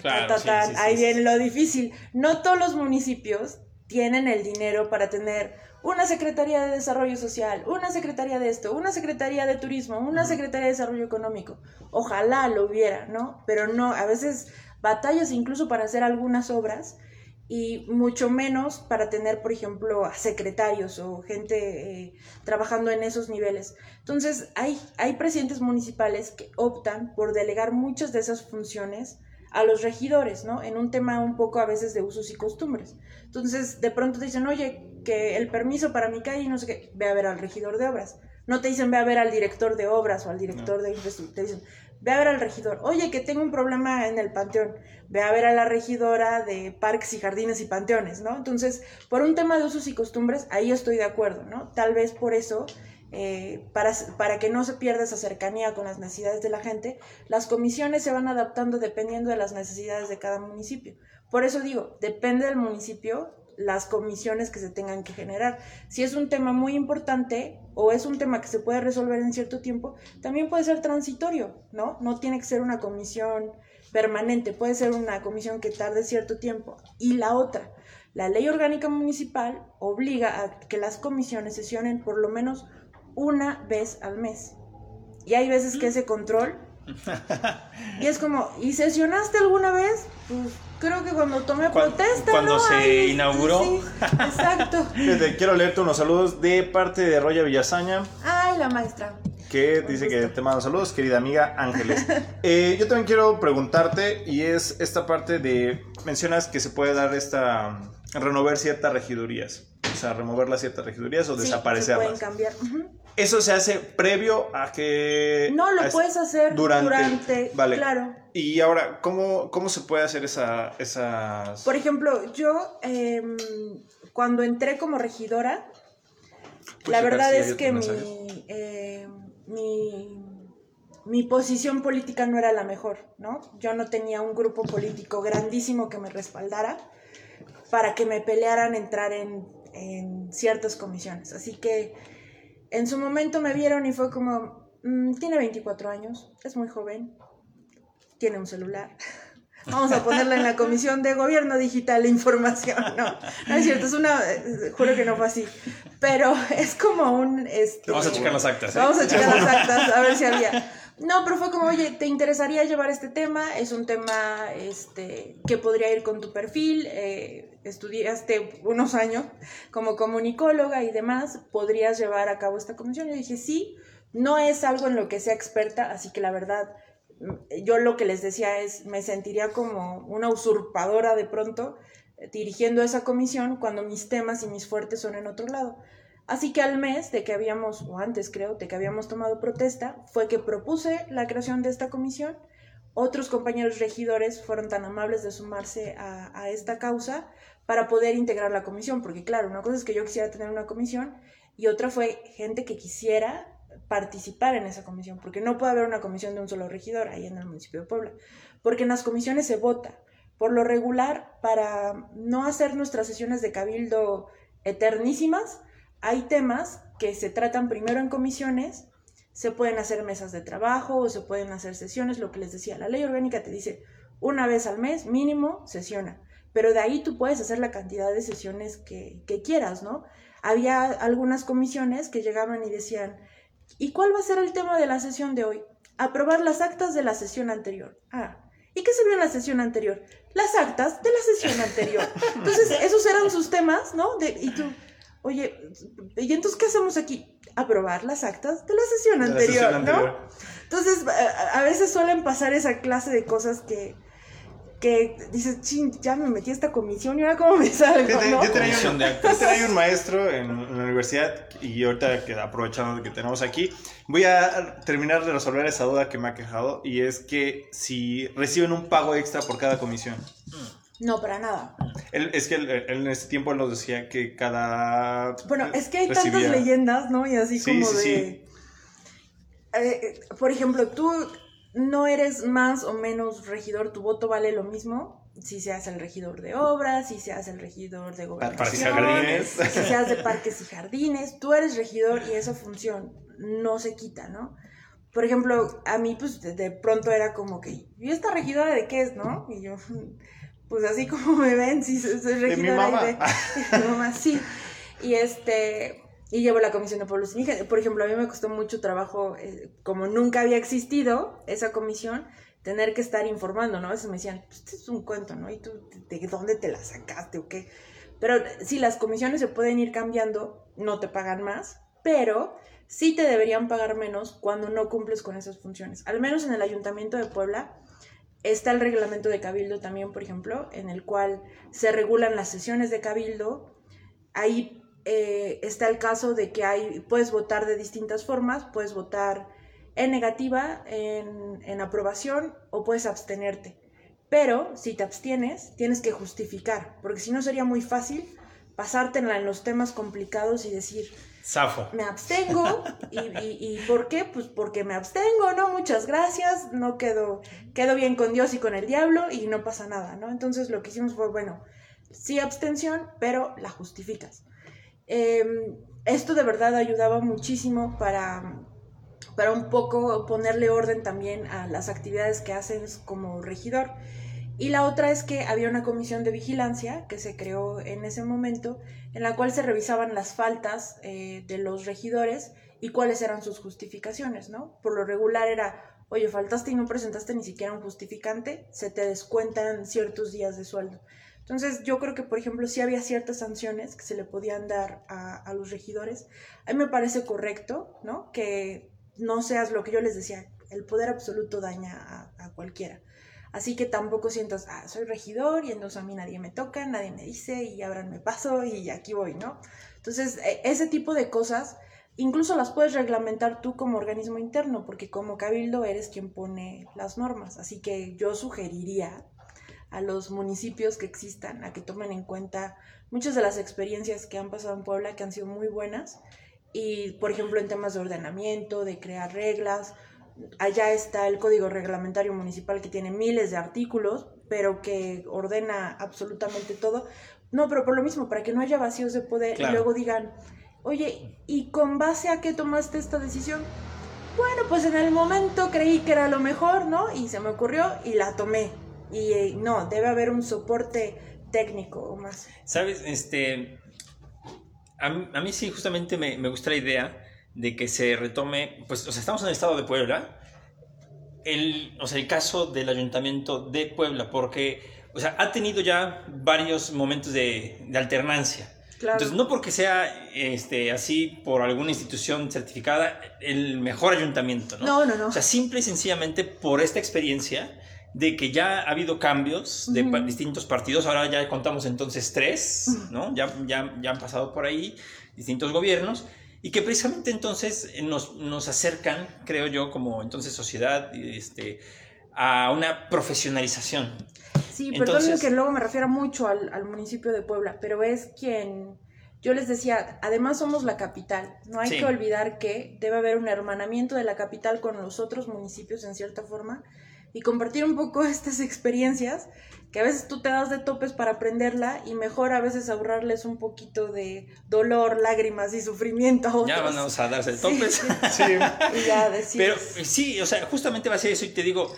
ahí viene lo difícil. No todos los municipios tienen el dinero para tener una Secretaría de Desarrollo Social, una Secretaría de esto, una Secretaría de Turismo, una Secretaría de Desarrollo Económico. Ojalá lo hubiera, ¿no? Pero no, a veces batallas incluso para hacer algunas obras y mucho menos para tener, por ejemplo, a secretarios o gente eh, trabajando en esos niveles. Entonces, hay, hay presidentes municipales que optan por delegar muchas de esas funciones a los regidores, ¿no? En un tema un poco a veces de usos y costumbres. Entonces, de pronto te dicen, oye, que el permiso para mi calle, no sé qué, ve a ver al regidor de obras. No te dicen, ve a ver al director de obras o al director de infraestructura. Te dicen, ve a ver al regidor. Oye, que tengo un problema en el panteón. Ve a ver a la regidora de parques y jardines y panteones, ¿no? Entonces, por un tema de usos y costumbres, ahí estoy de acuerdo, ¿no? Tal vez por eso eh, para, para, que no se pierda esa cercanía con las necesidades de la gente, las comisiones se van adaptando dependiendo de las necesidades de cada municipio. Por eso digo, depende del municipio las comisiones que se tengan que generar. Si es un tema muy importante o es un tema que se puede resolver en cierto tiempo, también puede ser transitorio, ¿no? No tiene que ser una comisión permanente, puede ser una comisión que tarde cierto tiempo. Y la otra, la ley orgánica municipal obliga a que las comisiones sesionen por lo menos una vez al mes. Y hay veces que ese control... y es como, ¿y sesionaste alguna vez? Pues creo que cuando tomé protesta. Cuando se inauguró. exacto. quiero leerte unos saludos de parte de Roya Villasaña. Ay, la maestra. Que dice que te mando saludos, querida amiga Ángeles. Eh, yo también quiero preguntarte, y es esta parte de. Mencionas que se puede dar esta. renovar ciertas regidurías. O sea, remover las ciertas regidurías o desaparecerlas. Se pueden cambiar. Eso se hace previo a que... No, lo puedes hacer durante, vale. claro. Y ahora, ¿cómo, cómo se puede hacer esa, esas...? Por ejemplo, yo em, cuando entré como regidora, pues la verdad es que em, mi, mi, posición política no era la mejor, ¿no? Yo no tenía un grupo político grandísimo que me respaldara para que me pelearan entrar en, en ciertas comisiones. Así que en su momento me vieron y fue como, mm, tiene 24 años, es muy joven, tiene un celular. Vamos a ponerla en la Comisión de Gobierno Digital e Información. No, no es cierto, es una, eh, juro que no fue así. Pero es como un... Este, vamos a checar las actas. ¿eh? Vamos a checar las actas, a ver si había. No, pero fue como, oye, ¿te interesaría llevar este tema? Es un tema este, que podría ir con tu perfil. Eh, estudiaste unos años como comunicóloga y demás, ¿podrías llevar a cabo esta comisión? Yo dije, sí, no es algo en lo que sea experta, así que la verdad yo lo que les decía es, me sentiría como una usurpadora de pronto eh, dirigiendo esa comisión cuando mis temas y mis fuertes son en otro lado. Así que al mes de que habíamos, o antes creo, de que habíamos tomado protesta, fue que propuse la creación de esta comisión. Otros compañeros regidores fueron tan amables de sumarse a, a esta causa para poder integrar la comisión, porque claro, una cosa es que yo quisiera tener una comisión y otra fue gente que quisiera participar en esa comisión, porque no puede haber una comisión de un solo regidor ahí en el municipio de Puebla, porque en las comisiones se vota. Por lo regular, para no hacer nuestras sesiones de cabildo eternísimas, hay temas que se tratan primero en comisiones, se pueden hacer mesas de trabajo o se pueden hacer sesiones, lo que les decía, la ley orgánica te dice una vez al mes mínimo sesiona, pero de ahí tú puedes hacer la cantidad de sesiones que, que quieras, ¿no? Había algunas comisiones que llegaban y decían, ¿Y cuál va a ser el tema de la sesión de hoy? Aprobar las actas de la sesión anterior. Ah, ¿y qué se vio en la sesión anterior? Las actas de la sesión anterior. Entonces, esos eran sus temas, ¿no? De, y tú, oye, ¿y entonces qué hacemos aquí? Aprobar las actas de la sesión, anterior, ¿no? Entonces, a veces suelen pasar esa clase de cosas que, que dices, ching, ya me metí a esta comisión y ahora cómo me salgo, ¿no? Yo tenía, un, yo tenía un maestro en, la universidad y ahorita que aprovechando que tenemos aquí, voy a terminar de resolver esa duda que me ha quejado y es que si reciben un pago extra por cada comisión. No, para nada. Él, es que él, en ese tiempo nos decía que cada... Bueno, es que hay tantas leyendas, ¿no? Y así como de... Sí. Eh, por ejemplo, tú no eres más o menos regidor, tu voto vale lo mismo. Si se hace el regidor de obras, si se hace el regidor de gobernación, si se hace parques y jardines, tú eres regidor y esa función no se quita, ¿no? Por ejemplo, a mí pues de pronto era como que, ¿y esta regidora de qué es, no? Y yo, pues así como me ven, sí, soy regidora de mi mamá. de mi mamá, sí. Y este, y llevo la Comisión de Pueblos Indígenas. Por ejemplo, a mí me costó mucho trabajo, eh, como nunca había existido esa comisión, tener que estar informando, ¿no? A veces me decían, pues este es un cuento, ¿no? ¿Y tú de dónde te la sacaste o qué? Pero sí, las comisiones se pueden ir cambiando, no te pagan más, pero sí te deberían pagar menos cuando no cumples con esas funciones. Al menos en el Ayuntamiento de Puebla está el reglamento de cabildo también, por ejemplo, en el cual se regulan las sesiones de cabildo. Ahí eh, está el caso de que hay, puedes votar de distintas formas, puedes votar en negativa, en, en aprobación o puedes abstenerte. Pero si te abstienes, tienes que justificar, porque si no sería muy fácil pasártela en los temas complicados y decir, Zafo. Me abstengo. Y, y, por qué? Pues porque me abstengo, ¿no? Muchas gracias. No quedo, quedo bien con Dios y con el diablo y no pasa nada, ¿no? Entonces lo que hicimos fue, bueno, sí abstención, pero la justificas. Em, esto de verdad ayudaba muchísimo para, para un poco ponerle orden también a las actividades que haces como regidor. Y la otra es que había una comisión de vigilancia que se creó en ese momento, en la cual se revisaban las faltas eh, de los regidores y cuáles eran sus justificaciones, ¿no? Por lo regular era, oye, faltaste y no presentaste ni siquiera un justificante, se te descuentan ciertos días de sueldo. Entonces, yo creo que, por ejemplo, sí había ciertas sanciones que se le podían dar a, los regidores. A mí me parece correcto, ¿no? Que no seas lo que yo les decía, el poder absoluto daña a, cualquiera. Así que tampoco sientas, ah, soy regidor y entonces a mí nadie me toca, nadie me dice y ahora me paso y aquí voy, ¿no? Entonces, e, ese tipo de cosas incluso las puedes reglamentar tú como organismo interno, porque como cabildo eres quien pone las normas. Así que yo sugeriría a los municipios que existan, a que tomen en cuenta muchas de las experiencias que han pasado en Puebla que han sido muy buenas y por ejemplo en temas de ordenamiento, de crear reglas, allá está el código reglamentario municipal que tiene miles de artículos, pero que ordena absolutamente todo. No, pero por lo mismo, para que no haya vacíos de poder y luego digan, oye, ¿y con base a qué tomaste esta decisión? Bueno, pues en el momento creí que era lo mejor, ¿no? Y se me ocurrió y la tomé. Y eh, no, debe haber un soporte técnico o más. Sabes, este, a, mí sí justamente me, me, gusta la idea de que se retome, pues, o sea, estamos en el estado de Puebla, el, o sea, el caso del ayuntamiento de Puebla, porque, o sea, ha tenido ya varios momentos de, de alternancia. Claro. Entonces, no porque sea este, así por alguna institución certificada el mejor ayuntamiento, ¿no? No, no, no. O sea, simple y sencillamente por esta experiencia de que ya ha habido cambios de distintos partidos, ahora ya contamos entonces tres, ¿no? Ya, ya, ya han pasado por ahí distintos gobiernos y que precisamente entonces eh, nos, nos acercan, creo yo, como entonces sociedad, este, a una profesionalización. Sí, Entonces- perdón que luego me refiero mucho al, al municipio de Puebla, pero es quien, yo les decía, además somos la capital, no hay Sí. que olvidar que debe haber un hermanamiento de la capital con los otros municipios en cierta forma y compartir un poco estas experiencias que a veces tú te das de topes para aprenderla y mejor a veces ahorrarles un poquito de dolor, lágrimas y sufrimiento a otros. Ya vamos a darse de topes. sí. Sí. Y ya decir, Pero sí, o sea, justamente va a ser eso y te digo,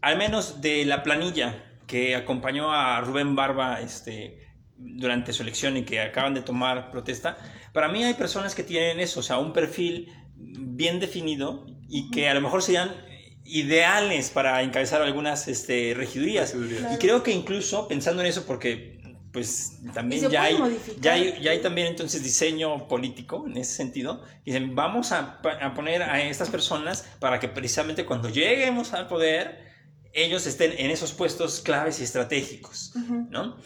al menos de la planilla que acompañó a Rubén Barba este, durante su elección y que acaban de tomar protesta, para mí hay personas que tienen eso, o sea, un perfil bien definido y que a lo mejor serían ideales para encabezar algunas este, regidurías. Regidurías. Y creo que incluso pensando en eso, porque pues también ya hay, ya, hay, ya hay también entonces diseño político en ese sentido. Dicen, vamos a, a poner a estas personas para que precisamente cuando lleguemos al poder, ellos estén en esos puestos claves y estratégicos. ¿no?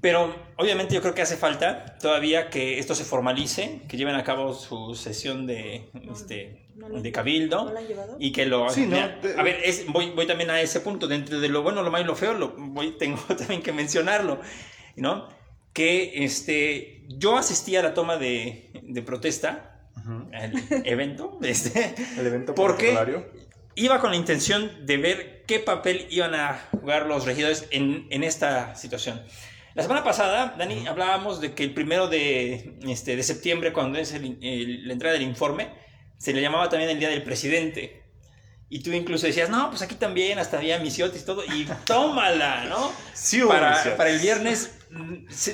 Pero obviamente yo creo que hace falta todavía que esto se formalice, que lleven a cabo su sesión de, este, no lo- de cabildo ¿no la han llevado? y que lo Sí, ¿no? a ver es- voy, voy también a ese punto dentro de lo bueno lo malo y lo feo lo voy tengo también que mencionarlo no que este yo asistí a la toma de, de protesta Ujú. al evento este El evento ¿Por qué? protocolario. iba con la intención de ver qué papel iban a jugar los regidores en, en esta situación. La semana pasada, Dani, hablábamos de que el primero de, este, de septiembre, cuando es el- el- la entrada del informe, se le llamaba también el Día del Presidente. Y tú incluso decías, no, pues aquí también hasta había misiotes y todo, y tómala, ¿no? Sí para, para el viernes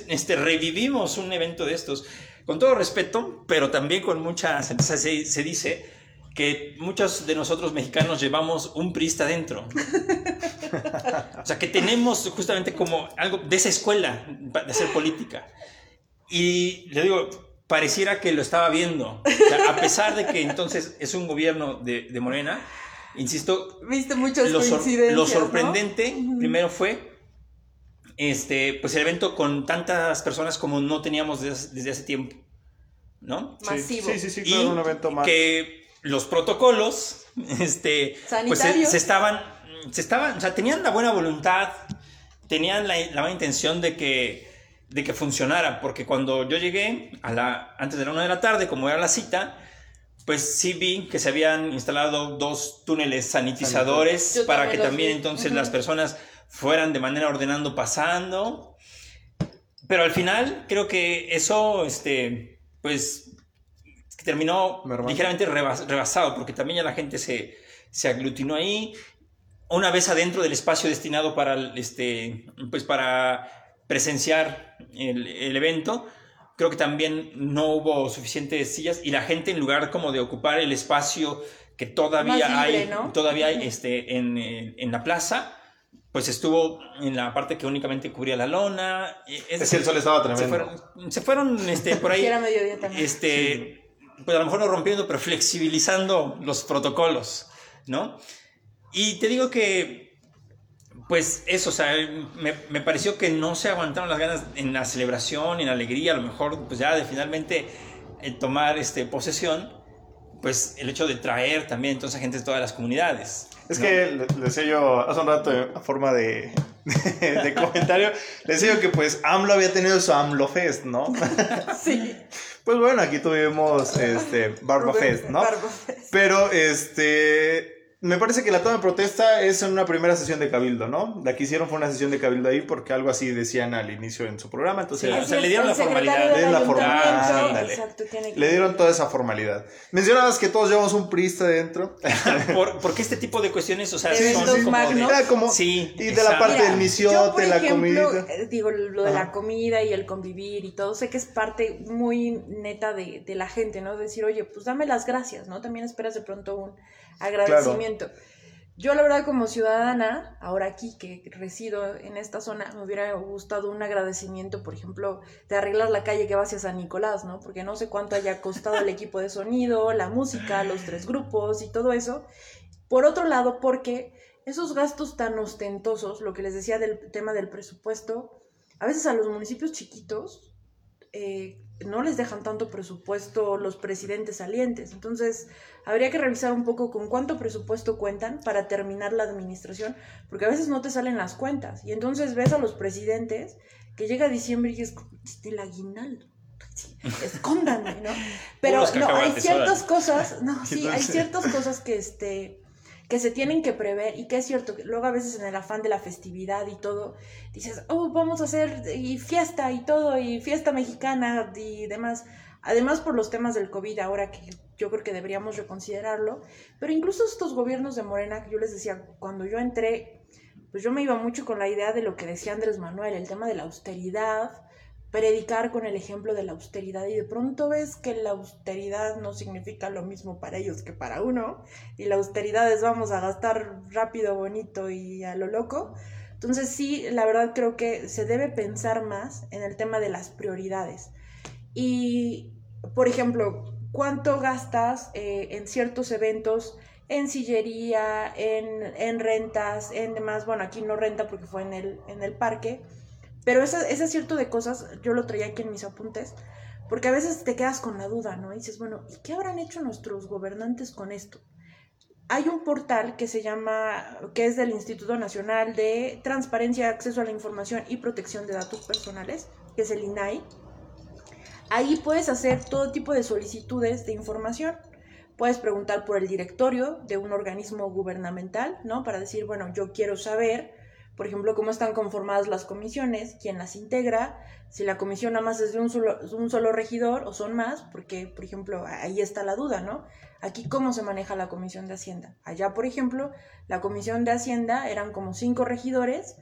este, revivimos un evento de estos. Con todo respeto, pero también con mucha se, se dice que muchos de nosotros mexicanos llevamos un prista dentro. o sea, que tenemos justamente como algo de esa escuela de hacer política. Y le digo, pareciera que lo estaba viendo. O sea, a pesar de que entonces es un gobierno de, de Morena, insisto, Viste muchas lo, sor- coincidencias, lo sorprendente primero fue este pues el evento con tantas personas como no teníamos desde, desde hace tiempo no Sí, Masivo. Sí, sí, sí, y claro, un evento más. que los protocolos este pues se, se estaban se estaban o sea tenían la buena voluntad tenían la, la buena intención de que de que funcionara porque cuando yo llegué a la antes de la una de la tarde como era la cita pues sí vi que se habían instalado dos túneles sanitizadores para que también vi. entonces las personas fueran de manera ordenando pasando. Pero al final creo que eso, este, pues, terminó ligeramente rebas- rebasado, porque también ya la gente se, se aglutinó ahí. Una vez adentro del espacio destinado para, el, este, pues, para presenciar el, el evento, creo que también no hubo suficientes sillas y la gente en lugar como de ocupar el espacio que todavía libre, hay, ¿no? todavía hay este, en, eh, en la plaza, pues estuvo en la parte que únicamente cubría la lona. eh, Es Es que el sol estaba se tremendo. fueron, se fueron este, por ahí, Sí, era mediodía también. este, pues a lo mejor no rompiendo, pero flexibilizando los protocolos, ¿no? Y te digo que, pues eso, o sea, me, me pareció que no se aguantaron las ganas en la celebración, en la alegría, a lo mejor, pues ya de finalmente eh, tomar este, posesión, pues el hecho de traer también entonces a gente de todas las comunidades. Es ¿no? que le, le decía yo hace un rato, a forma de, de comentario, le decía yo que pues AMLO había tenido su AMLO Fest, ¿no? sí. Pues bueno, aquí tuvimos este Barba Fest, ¿no? Barba Fest. Pero este. Me parece que la toma de protesta es en una primera sesión de cabildo, ¿no? La que hicieron fue una sesión de cabildo ahí porque algo así decían al inicio en su programa, entonces Sí, o sea, Así le dieron la formalidad. del Le dieron la formalidad. Exacto, tiene que- le dieron toda esa formalidad. Mencionabas que todos llevamos un prista dentro. Por- porque este tipo de cuestiones, o sea, Sí, son sí, sí. como magnos. de- Era como- Sí, y de la parte Mira, del misiote, yo, por la ejemplo, comidita. eh, Digo, lo de Ajá. la comida y el convivir y todo, sé que es parte muy neta de, de la gente, ¿no? Decir, oye, pues dame las gracias, ¿no? También esperas de pronto un agradecimiento. yo la verdad como ciudadana, ahora aquí que resido en esta zona, me hubiera gustado un agradecimiento, por ejemplo, de arreglar la calle que va hacia San Nicolás, ¿no? Porque no sé cuánto haya costado el equipo de sonido, la música, los tres grupos y todo eso. Por otro lado, porque esos gastos tan ostentosos, lo que les decía del tema del presupuesto, a veces a los municipios chiquitos eh, no les dejan tanto presupuesto los presidentes salientes. Entonces, habría que revisar un poco con cuánto presupuesto cuentan para terminar la administración, porque a veces no te salen las cuentas. Y entonces ves a los presidentes que llega diciembre y es el aguinaldo. Escóndanme, ¿no? Pero no, hay ciertas cosas, no, sí, hay ciertas cosas que este que se tienen que prever y que es cierto que luego a veces en el afán de la festividad y todo dices, oh, vamos a hacer y fiesta y todo y fiesta mexicana y demás. Además por los temas del COVID ahora que yo creo que deberíamos reconsiderarlo, pero incluso estos gobiernos de Morena que yo les decía, cuando yo entré, pues yo me iba mucho con la idea de lo que decía Andrés Manuel, el tema de la austeridad, predicar con el ejemplo de la austeridad y de pronto ves que la austeridad no significa lo mismo para ellos que para uno y la austeridad es vamos a gastar rápido, bonito y a lo loco. Entonces sí, la verdad creo que se debe pensar más en el tema de las prioridades. Y, por ejemplo, ¿cuánto gastas eh, en ciertos eventos? en sillería, en, en, rentas, en demás, bueno, aquí no renta porque fue en el, en el parque, pero ese, ese cierto de cosas, yo lo traía aquí en mis apuntes, porque a veces te quedas con la duda, ¿no? Y dices, bueno, ¿y qué habrán hecho nuestros gobernantes con esto? Hay un portal que se llama, que es del Instituto Nacional de Transparencia, Acceso a la Información y Protección de Datos Personales, que es el INAI. Ahí puedes hacer todo tipo de solicitudes de información. Puedes preguntar por el directorio de un organismo gubernamental, ¿no? Para decir, bueno, yo quiero saber por ejemplo, cómo están conformadas las comisiones, quién las integra, si la comisión nada más es de un solo, un solo regidor o son más, porque, por ejemplo, ahí está la duda, ¿no? Aquí, ¿cómo se maneja la comisión de Hacienda? Allá, por ejemplo, la comisión de Hacienda eran como cinco regidores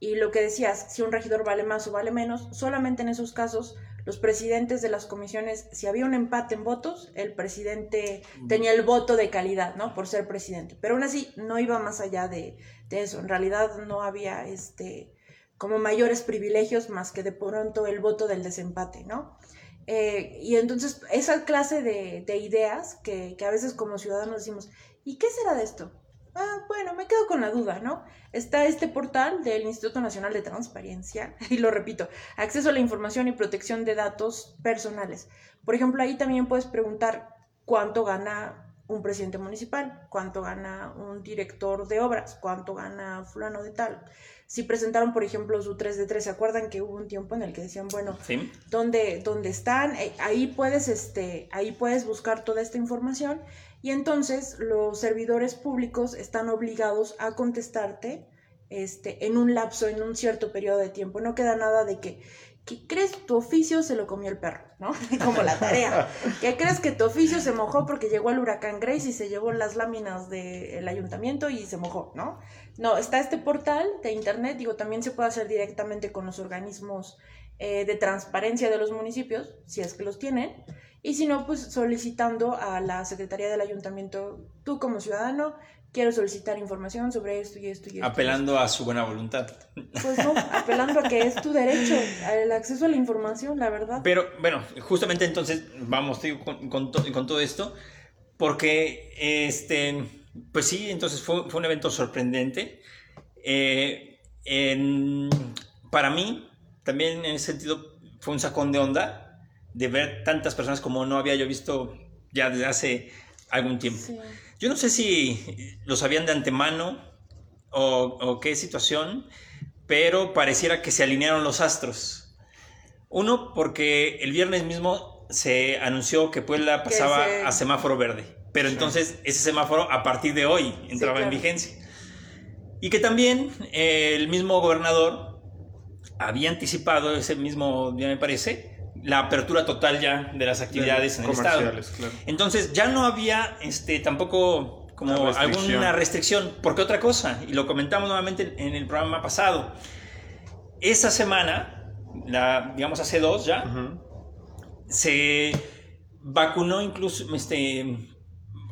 y lo que decías, si un regidor vale más o vale menos, solamente en esos casos los presidentes de las comisiones, si había un empate en votos, el presidente tenía el voto de calidad, ¿no? Por ser presidente. Pero aún así no iba más allá de, eso. En realidad no había este como mayores privilegios más que de pronto el voto del desempate, ¿no? Eh, y entonces esa clase de, de ideas que, que, a veces como ciudadanos decimos, ¿y qué será de esto? Ah, bueno, me quedo con la duda, ¿no? Está este portal del Instituto Nacional de Transparencia, y lo repito, acceso a la información y protección de datos personales. Por ejemplo, ahí también puedes preguntar cuánto gana un presidente municipal, cuánto gana un director de obras, cuánto gana fulano de tal. Si presentaron, por ejemplo, su 3 de 3, ¿se acuerdan que hubo un tiempo en el que decían, bueno, ¿dónde, ¿dónde, están? Eh, ahí puedes, este, ahí puedes buscar toda esta información y entonces los servidores públicos están obligados a contestarte este, en un lapso, en un cierto periodo de tiempo. No queda nada de que, ¿qué crees tu oficio se lo comió el perro? ¿No? Como la tarea. ¿Qué crees que tu oficio se mojó porque llegó el huracán Grace y se llevó las láminas del ayuntamiento y se mojó, ¿no? No, está este portal de internet, digo, también se puede hacer directamente con los organismos eh, de transparencia de los municipios, si es que los tienen y si no, pues solicitando a la Secretaría del Ayuntamiento, tú como ciudadano, quiero solicitar información sobre esto y esto y esto. Apelando a su buena voluntad. Pues no, apelando a que es tu derecho, el acceso a la información, la verdad. Pero bueno, justamente entonces vamos con, con, con todo esto, porque este, pues sí, entonces fue, fue un evento sorprendente. Eh, para mí, también en ese sentido, fue un sacón de onda de ver tantas personas como no había yo visto ya desde hace algún tiempo. Yo no sé si lo sabían de antemano o, qué situación, pero pareciera que se alinearon los astros. Uno, porque el viernes mismo se anunció que Puebla pasaba a semáforo verde, pero entonces ese semáforo a partir de hoy entraba en vigencia. Y que también eh, el mismo gobernador había anticipado ese mismo día, me parece, la apertura total ya de las actividades en el Estado. Entonces ya no había este, tampoco como alguna restricción. Porque otra cosa, y lo comentamos nuevamente en el programa pasado, esa semana, la, digamos hace dos ya, se vacunó incluso este,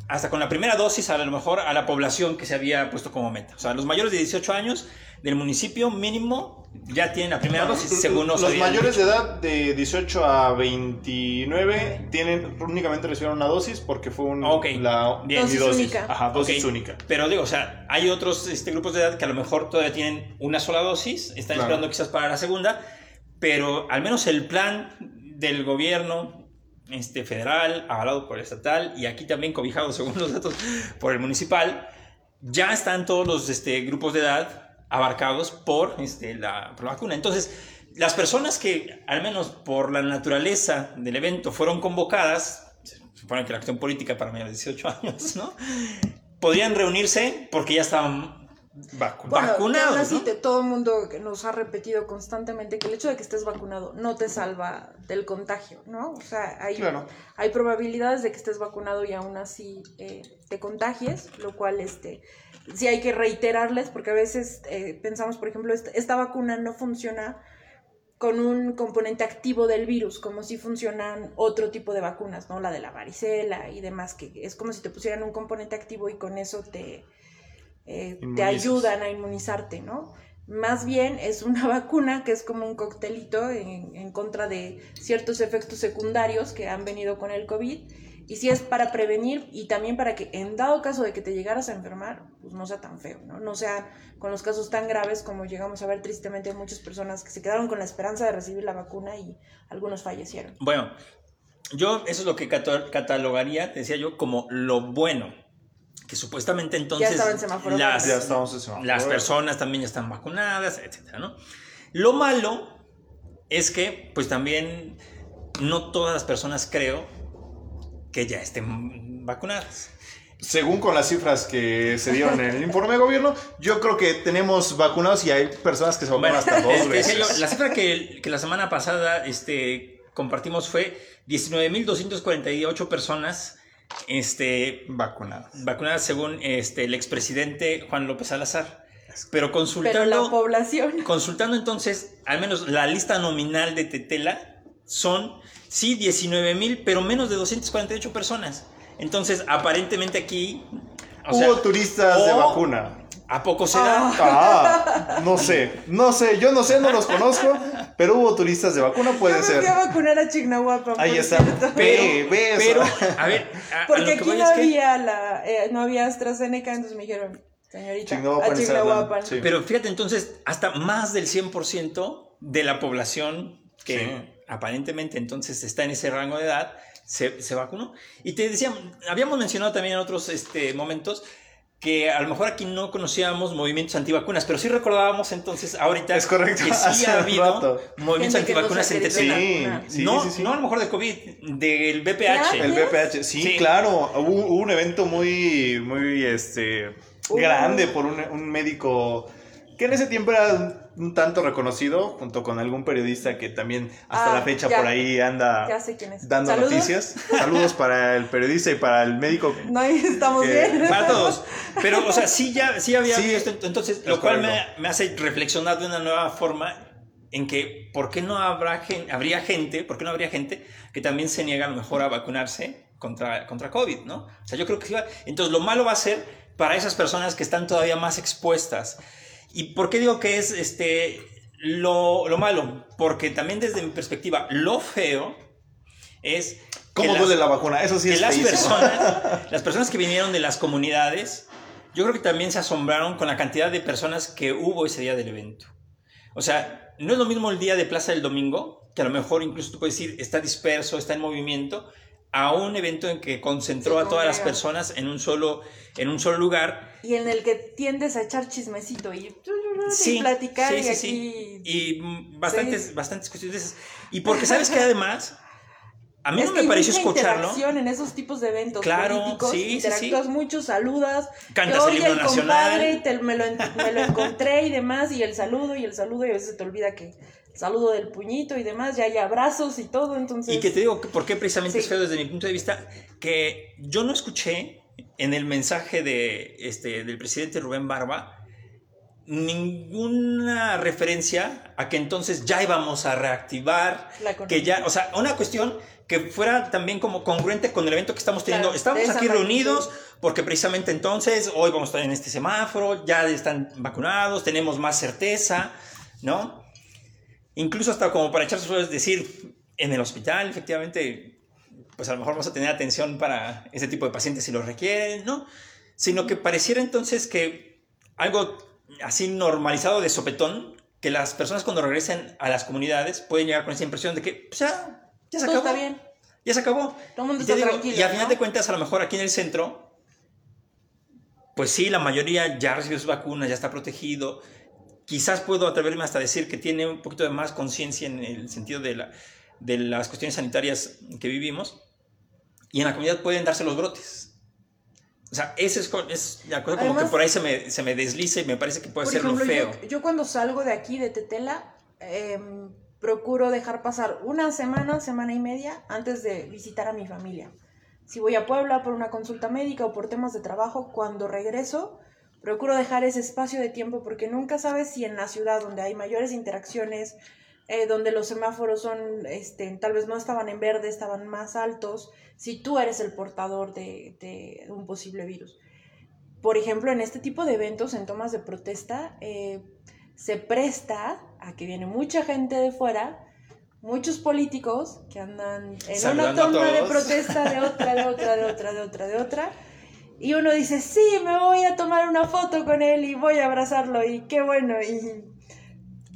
hasta con la primera dosis a lo mejor a la población que se había puesto como meta. O sea, los mayores de 18 años del municipio mínimo ya tienen la primera dosis, según nos Los mayores dicho. de edad de 18 a 29 tienen únicamente recibieron una dosis porque fue un, Ok, la bien. Dosis única. Ajá, dosis Ok, única. Pero digo, o sea, hay otros este, grupos de edad que a lo mejor todavía tienen una sola dosis, están Claro. esperando quizás para la segunda, pero al menos el plan del gobierno este, federal, avalado por el estatal y aquí también cobijado, según los datos, por el municipal, ya están todos los este, grupos de edad abarcados por, este, la, por la vacuna. Entonces, las personas que, al menos por la naturaleza del evento, fueron convocadas, se supone que la acción política para mayores de 18 años, ¿no? Podrían reunirse porque ya estaban Vacunados. Bueno, vacunados, así ¿no? te- todo el mundo nos ha repetido constantemente que el hecho de que estés vacunado no te salva del contagio, ¿no? O sea, hay, Claro. hay probabilidades de que estés vacunado y aún así eh, te contagies, lo cual este, sí hay que reiterarles porque a veces eh, pensamos, por ejemplo, esta, esta vacuna no funciona con un componente activo del virus, como si funcionan otro tipo de vacunas, ¿no? La de la varicela y demás, que es como si te pusieran un componente activo y con eso te, eh, te ayudan a inmunizarte, ¿no? Más bien es una vacuna que es como un coctelito en, en contra de ciertos efectos secundarios que han venido con el COVID. Y si es para prevenir y también para que en dado caso de que te llegaras a enfermar, pues no sea tan feo, ¿no? No sea con los casos tan graves como llegamos a ver tristemente muchas personas que se quedaron con la esperanza de recibir la vacuna y algunos fallecieron. Bueno, yo eso es lo que catalogaría, decía yo, como lo bueno. Que supuestamente entonces semáforo las. Ya estamos en semáforo las personas también ya están vacunadas, etcétera, ¿no? Lo malo es que, pues también, no todas las personas creo que ya estén vacunadas. Según con las cifras que se dieron en el informe de gobierno, yo creo que tenemos vacunados y hay personas que se vacunan hasta dos este, veces. yo, la cifra que, que la semana pasada este, compartimos fue 19.248 personas este, Vacunados. vacunadas según este, el expresidente Juan López Salazar. Pero Pero la consultando, población... consultando entonces, al menos la lista nominal de Tetela, son, sí, 19 mil, pero menos de 248 personas. Entonces, aparentemente aquí... o sea, Hubo turistas de vacuna. ¿A poco se da? Ah, no sé, no sé, yo no sé, no los conozco, pero hubo turistas de vacuna, puede Yo me ser. fui a vacunar a Chignahuapan, Ahí está. cierto. Eso. Pero, a ver, a- Porque aquí no que- había la, eh, no había AstraZeneca, entonces me dijeron, señorita, Chignahuapan a Chignahuapan. Sí. Pero fíjate, entonces, hasta más del 100% de la población que Sí. Aparentemente entonces está en ese rango de edad se, se vacunó. Y te decía, habíamos mencionado también en otros este, momentos que a lo mejor aquí no conocíamos movimientos antivacunas, pero sí recordábamos entonces ahorita Es correcto, que sí ha habido rato. movimientos Gente antivacunas en Tetela. Sí, sí, no, sí, sí. no a lo mejor de COVID, del BPH. El BPH, sí, Sí. claro, hubo, hubo un evento muy, muy, este, Uh. grande por un, un médico que en ese tiempo era un tanto reconocido, junto con algún periodista que también hasta Ah, la fecha ya. por ahí anda Ya sé quién es. dando ¿Saludos? noticias. Saludos para el periodista y para el médico. No, ahí estamos Que- bien. Para todos. Pero, o sea, sí, ya, sí había Sí, esto. Entonces, es lo cual me, me hace reflexionar de una nueva forma en que, ¿por qué no habrá gen- habría gente, por qué no habría gente que también se niega a lo mejor a vacunarse contra, contra COVID, ¿no? O sea, yo creo que sí va. Entonces, lo malo va a ser para esas personas que están todavía más expuestas. ¿Y por qué digo que es este, lo, lo malo? Porque también desde mi perspectiva, lo feo es... ¿Cómo las- duele la vacuna? Eso sí que es las feísimo. personas, las personas que vinieron de las comunidades, yo creo que también se asombraron con la cantidad de personas que hubo ese día del evento. O sea, no es lo mismo el día de Plaza del Domingo, que a lo mejor incluso tú puedes decir está disperso, está en movimiento, a un evento en que concentró a todas las personas en un solo, en un solo lugar. Y en el que tiendes a echar chismecito y, Sí, y platicar sí, y sí, aquí... sí. Y bastantes, Sí. bastantes cuestiones. Y porque sabes que además, a mí Es no me pareció escucharlo. interacción en esos tipos de eventos Claro, políticos, sí, sí, interactúas mucho, saludas, Cantas el himno nacional. compadre, te- me, lo, me lo encontré y demás, y el saludo y el saludo, y a veces se te olvida que saludo del puñito y demás, ya hay abrazos y todo, entonces... Y que te digo por qué precisamente Sí. es feo desde mi punto de vista, que yo no escuché en el mensaje de, este, del presidente Rubén Barba ninguna referencia a que entonces ya íbamos a reactivar, que ya, o sea, una cuestión que fuera también como congruente con el evento que estamos teniendo. Claro, estamos aquí reunidos porque precisamente entonces hoy vamos a estar en este semáforo, ya están vacunados, tenemos más certeza, ¿no? Incluso hasta como para echar sus flores, decir, en el hospital, efectivamente, pues a lo mejor vamos a tener atención para ese tipo de pacientes si lo requieren, ¿no? Sino que pareciera entonces que algo así normalizado de sopetón, que las personas cuando regresen a las comunidades pueden llegar con esa impresión de que pues ya, ya se Todo acabó. está bien. Ya se acabó. Todo el mundo Y te está digo, tranquilo, Y a final ¿no? de cuentas, a lo mejor aquí en el centro, pues sí, la mayoría ya recibió sus vacunas, ya está protegido. Quizás puedo atreverme hasta a decir que tiene un poquito de más conciencia en el sentido de, la, de las cuestiones sanitarias que vivimos. Y en la comunidad pueden darse los brotes. O sea, esa es, es la cosa como Además- que por ahí se me, se me desliza y me parece que puede ser lo ejemplo, feo. yo, yo cuando salgo de aquí, de Tetela, em, procuro dejar pasar una semana, semana y media antes de visitar a mi familia. Si voy a Puebla por una consulta médica o por temas de trabajo, cuando regreso, procuro dejar ese espacio de tiempo porque nunca sabes si en la ciudad donde hay mayores interacciones, eh, donde los semáforos son, este, tal vez no estaban en verde, estaban más altos, si tú eres el portador de, de un posible virus por ejemplo, en este tipo de eventos, en tomas de protesta, eh, se presta a que viene mucha gente de fuera, muchos políticos que andan en Saludando una toma de protesta de otra, de otra, de otra, de otra, de otra. Y uno dice, sí, me voy a tomar una foto con él y voy a abrazarlo y qué bueno. Y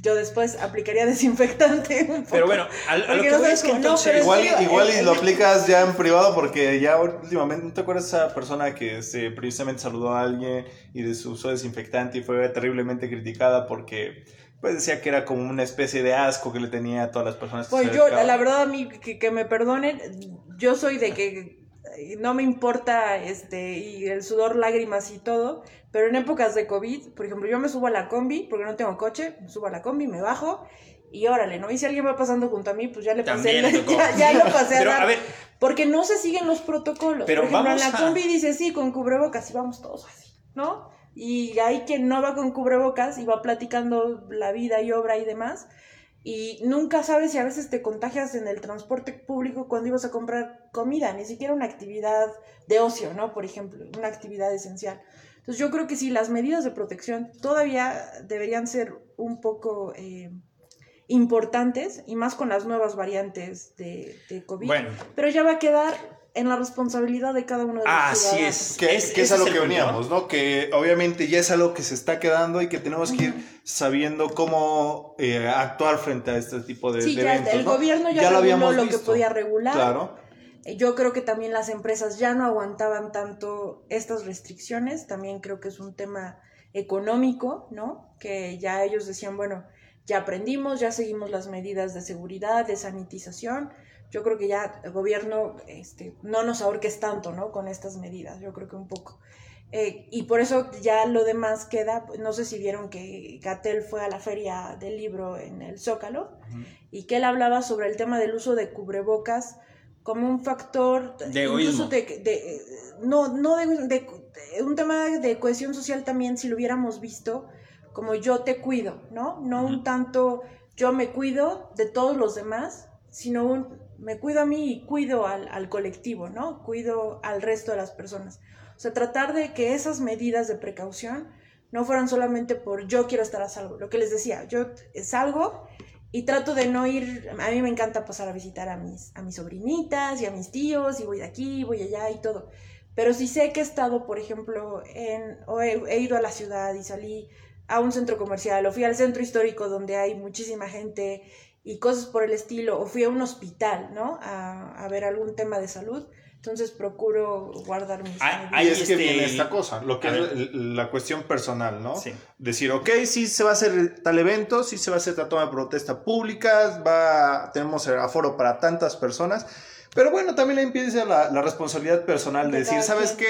yo después aplicaría desinfectante. un poco. Pero bueno, a, a lo que no voy es que no, Igual, sí, y- igual y lo el- aplicas ya en privado porque ya últimamente, ¿no te acuerdas de esa persona que este, precisamente saludó a alguien y de su uso desinfectante y fue terriblemente criticada porque pues decía que era como una especie de asco que le tenía a todas las personas que Pues se yo, la, verdad, a mí, que, que me perdonen, yo soy de que eh, no me importa este y el sudor, lágrimas y todo, pero en épocas de COVID, por ejemplo, yo me subo a la combi, porque no tengo coche, me subo a la combi, me bajo y órale, ¿no? Y si alguien va pasando junto a mí, pues ya le pasé, ya, ya lo pasé a Pero dar. a ver, Porque no se siguen los protocolos. Pero Por ejemplo, en vamos la a- combi dice sí, con cubrebocas y vamos todos así, ¿no? Y hay quien no va con cubrebocas y va platicando la vida y obra y demás. Y nunca sabes si a veces te contagias en el transporte público cuando ibas a comprar comida, ni siquiera una actividad de ocio, ¿no? Por ejemplo, una actividad esencial. Entonces yo creo que sí, las medidas de protección todavía deberían ser un poco eh, importantes y más con las nuevas variantes de, de COVID. bueno, Pero ya va a quedar en la responsabilidad de cada uno de los así ciudadanos. es. Que, Es- que es a lo que punto, veníamos, ¿no? Que obviamente ya es algo que se está quedando y que tenemos que ir sabiendo cómo eh, actuar frente a este tipo de, Sí, de ya eventos. el ¿no? gobierno ya, lo reguló habíamos lo que visto. podía regular. Claro. Eh, Yo creo que también las empresas ya no aguantaban tanto estas restricciones. También creo que es un tema económico, ¿no? Que ya ellos decían, bueno, ya aprendimos, ya seguimos las medidas de seguridad, de sanitización. Yo creo que ya el gobierno este, no nos ahorques tanto, ¿no? Con estas medidas, yo creo que un poco. Eh, y por eso ya lo demás queda, no sé si vieron que Gatel fue a la feria del libro en el Zócalo y que él hablaba sobre el tema del uso de cubrebocas como un factor De incluso de, de- no no de, de- de- un tema de cohesión social también si lo hubiéramos visto como yo te cuido no no un tanto yo me cuido de todos los demás sino un me cuido a mí y cuido al, colectivo no cuido al resto de las personas o sea tratar de que esas medidas de precaución no fueran solamente por yo quiero estar a salvo lo que les decía yo salgo y trato de no ir, a mí me encanta pasar a visitar a mis, a mis sobrinitas y a mis tíos y voy de aquí, voy allá y todo. Pero si sé que he estado, por ejemplo, en, o he, he ido a la ciudad y salí a un centro comercial o fui al centro histórico donde hay muchísima gente y cosas por el estilo, o fui a un hospital, ¿no? A, a ver algún tema de salud. Entonces procuro guardar mis... Ah. Ahí es que este- viene esta cosa, lo que A es ver. la cuestión personal, ¿no? Sí. Decir, ok, sí se va a hacer tal evento, sí se va a hacer esta toma de protesta pública, va, tenemos aforo para tantas personas, pero bueno, también le empieza la, la responsabilidad personal de De decir, ¿sabes qué?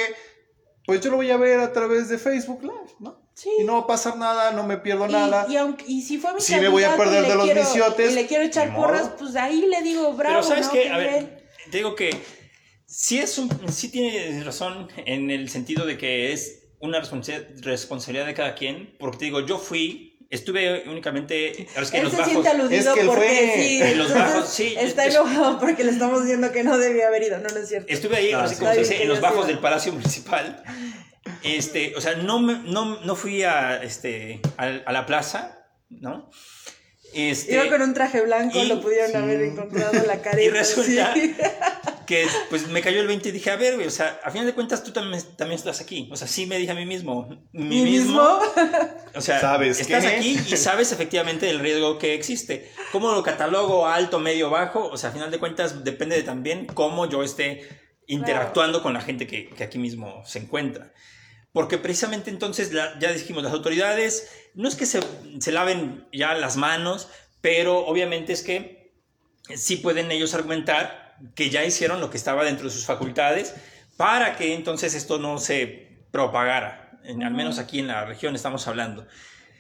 Pues yo lo voy a ver a través de Facebook Live, ¿no? Sí. Y no va a pasar nada, no me pierdo Y, nada. y aunque, y si fue mi Sí me voy a perder le de los quiero- misiotes, Y le quiero echar porras, pues ahí le digo bravo, Pero sabes ¿no? qué, Qué a ver, te digo que sí es un, sí tiene razón en el sentido de que es una responsa- responsabilidad de cada quien, porque te digo, yo fui, estuve únicamente, es que en Él los se bajos, siente aludido Es que porque fue- sí. en los bajos, sí, Está es- enojado porque le estamos diciendo que no debía haber ido, no, no es cierto. estuve ahí, Ah, ahora sí sí. como se dice, en que los bajos del Palacio Municipal. Este, o sea, no, me- no, no fui a, este, a, a la plaza, ¿no? Este, Iba con un traje blanco, y- lo pudieron sí. haber encontrado la careta. Y resulta sí. que pues me cayó el 20 y dije, a ver, güey, o sea, a final de cuentas tú también, también estás aquí. O sea, sí me dije a mí mismo, mi ¿Mí mismo, mismo? o sea, ¿Sabes estás qué? aquí y sabes efectivamente el riesgo que existe. ¿Cómo lo catalogo alto, medio, bajo? O sea, a final de cuentas depende de también cómo yo esté interactuando con la gente que, que aquí mismo se encuentra. Porque precisamente entonces, la- ya dijimos, las autoridades, no es que se, se laven ya las manos, pero obviamente es que sí pueden ellos argumentar que ya hicieron lo que estaba dentro de sus facultades para que entonces esto no se propagara, en- al menos aquí en la región estamos hablando.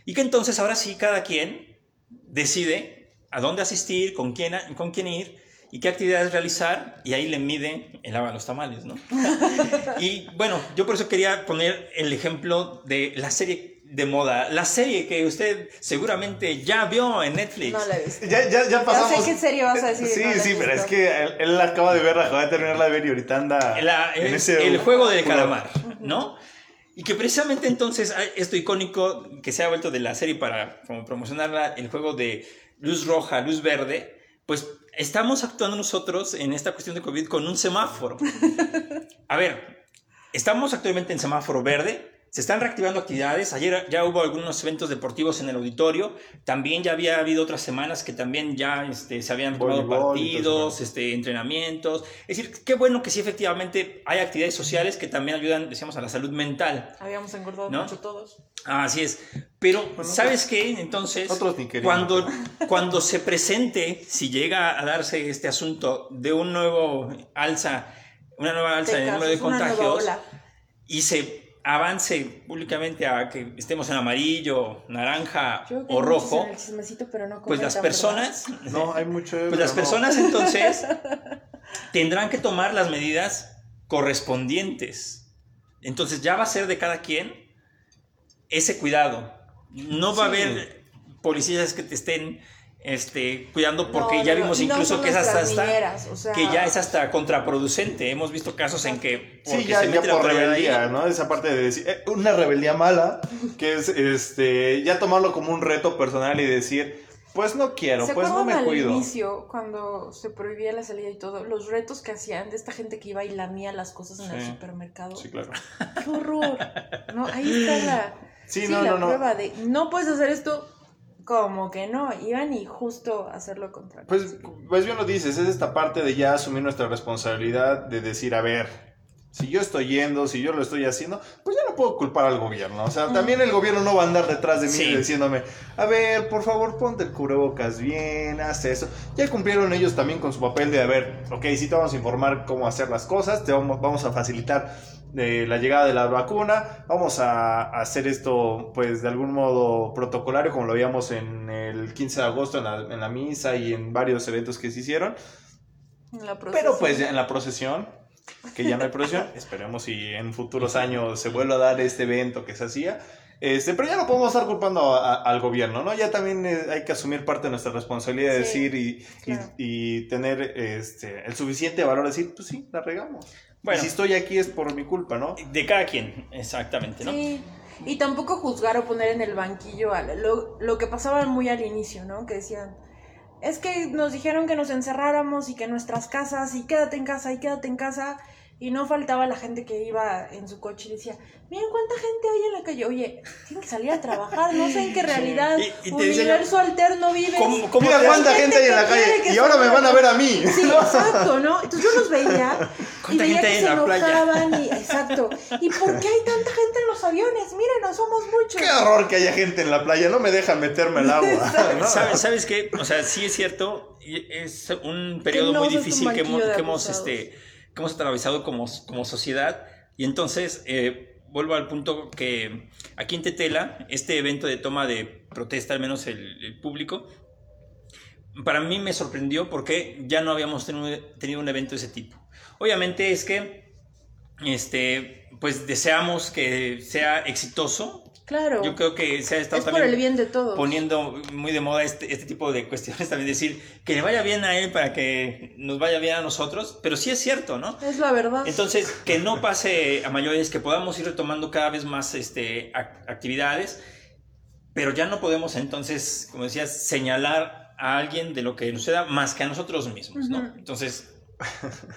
Y que entonces ahora sí cada quien decide a dónde asistir, con quién, con quién ir y qué actividades realizar y ahí le mide el agua a los tamales, ¿no? y bueno, yo por eso quería poner el ejemplo de la serie de moda, la serie que usted seguramente ya vio en Netflix. No la he visto. Ya, ya, ya pasamos. sé qué serie vas a decir, Sí, no sí, pero es que él, él acaba de verla, acaba de terminar de ver y ahorita anda. La- en el, ese el juego del calamar, ¿no? Y que precisamente entonces esto icónico que se ha vuelto de la serie para como promocionarla, el juego de luz roja, luz verde, pues estamos actuando nosotros en esta cuestión de COVID con un semáforo. A ver, estamos actualmente en semáforo verde, se están reactivando actividades, ayer ya hubo algunos eventos deportivos en el auditorio, también ya había habido otras semanas que también ya este, se habían tomado partidos, este, entrenamientos, es decir, qué bueno que sí efectivamente hay actividades sociales que también ayudan, decíamos, a la salud mental. Habíamos engordado ¿No? mucho todos. Así es. Pero, ¿sabes qué? Entonces, Otros ni queríamos. cuando, cuando se presente, si llega a darse este asunto de un nuevo alza, una nueva alza en el número de contagios y se avance públicamente a que estemos en amarillo, naranja Yo o rojo, pero no pues las personas, No, hay mucho. pues las no. personas entonces tendrán que tomar las medidas correspondientes. Entonces ya va a ser de cada quien ese cuidado. No va a haber policías que te estén este, cuidando porque No, ya vimos no incluso que es hasta, nuestras hasta- niñeras, o sea- que ya es hasta contraproducente. Hemos visto casos en que Sí, porque ya, se mete por rebeldía, ¿no? Esa parte de decir, eh, una rebeldía mala, que es este, ya tomarlo como un reto personal y decir, pues no quiero, ¿Se pues no me al cuido. inicio, cuando se prohibía la salida y todo, los retos que hacían de esta gente que iba y lamía las cosas en el supermercado? Sí, claro. ¡Qué horror! No, ahí está la, Sí, no, la no, no. prueba de no puedes hacer esto, como que no, iban y justo hacer lo contrario. Pues, pues bien lo dices, es esta parte de ya asumir nuestra responsabilidad de decir, a ver, si yo estoy yendo, si yo lo estoy haciendo, pues ya no puedo culpar al gobierno. O sea, también el gobierno no va a andar detrás de mí Sí. diciéndome, a ver, por favor, ponte el cubrebocas bien, haz eso. Ya cumplieron ellos también con su papel de, a ver, ok, sí te vamos a informar cómo hacer las cosas, te vamos, vamos a facilitar eh, la llegada de la vacuna, vamos a, a hacer esto, pues, de algún modo protocolario, como lo veíamos en el 15 de agosto en la, en la misa y en varios eventos que se hicieron. La Pero pues en la procesión, que ya no hay procesión, esperemos si en futuros años se vuelve a dar este evento que se hacía. Este, pero ya no podemos estar culpando a- a- al gobierno, ¿no? Ya también eh, hay que asumir parte de nuestra responsabilidad de Sí, decir y, y tener este, el suficiente valor de decir, pues sí, la regamos. Bueno. Y si estoy aquí es por mi culpa, ¿no? De cada quien, exactamente, ¿no? Sí, y tampoco juzgar o poner en el banquillo a lo, lo que pasaba muy al inicio, ¿no? Que decían, es que nos dijeron que nos encerráramos y que nuestras casas, y quédate en casa, y quédate en casa, y no faltaba la gente que iba en su coche y decía, miren cuánta gente hay en la calle, oye, tienen que salir a trabajar, no sé en qué realidad, Y- y universo alterno vives. ¿Cómo, cómo Mira cuánta gente hay en la calle y ahora me van a ver a mí. Sí, exacto, ¿no? Entonces yo los veía y ¿Cuánta veía gente que hay en se la playa? enojaban y exacto. ¿Y por qué hay tanta gente en los aviones? Mírenos, somos muchos. Qué horror que haya gente en la playa, no me dejan meterme al agua. ¿no? ¿Sabes, ¿Sabes qué? O sea, sí es cierto, y es un periodo no muy difícil que hemos, que hemos, este, que hemos atravesado como, como sociedad. Y entonces, eh, vuelvo al punto que aquí en Tetela, este evento de toma de protesta, al menos el, público, para mí me sorprendió porque ya no habíamos tenido, tenido un evento de ese tipo. Obviamente es que este, pues deseamos que sea exitoso. Claro. Yo creo que se ha estado es por también el bien de todos. poniendo muy de moda este, este tipo de cuestiones, también decir que le vaya bien a él para que nos vaya bien a nosotros, pero sí es cierto, ¿no? Es la verdad. Entonces, que no pase a mayores, que podamos ir retomando cada vez más este, ac- actividades, pero ya no podemos entonces, como decías, señalar a alguien de lo que nos da más que a nosotros mismos, ¿no? Entonces,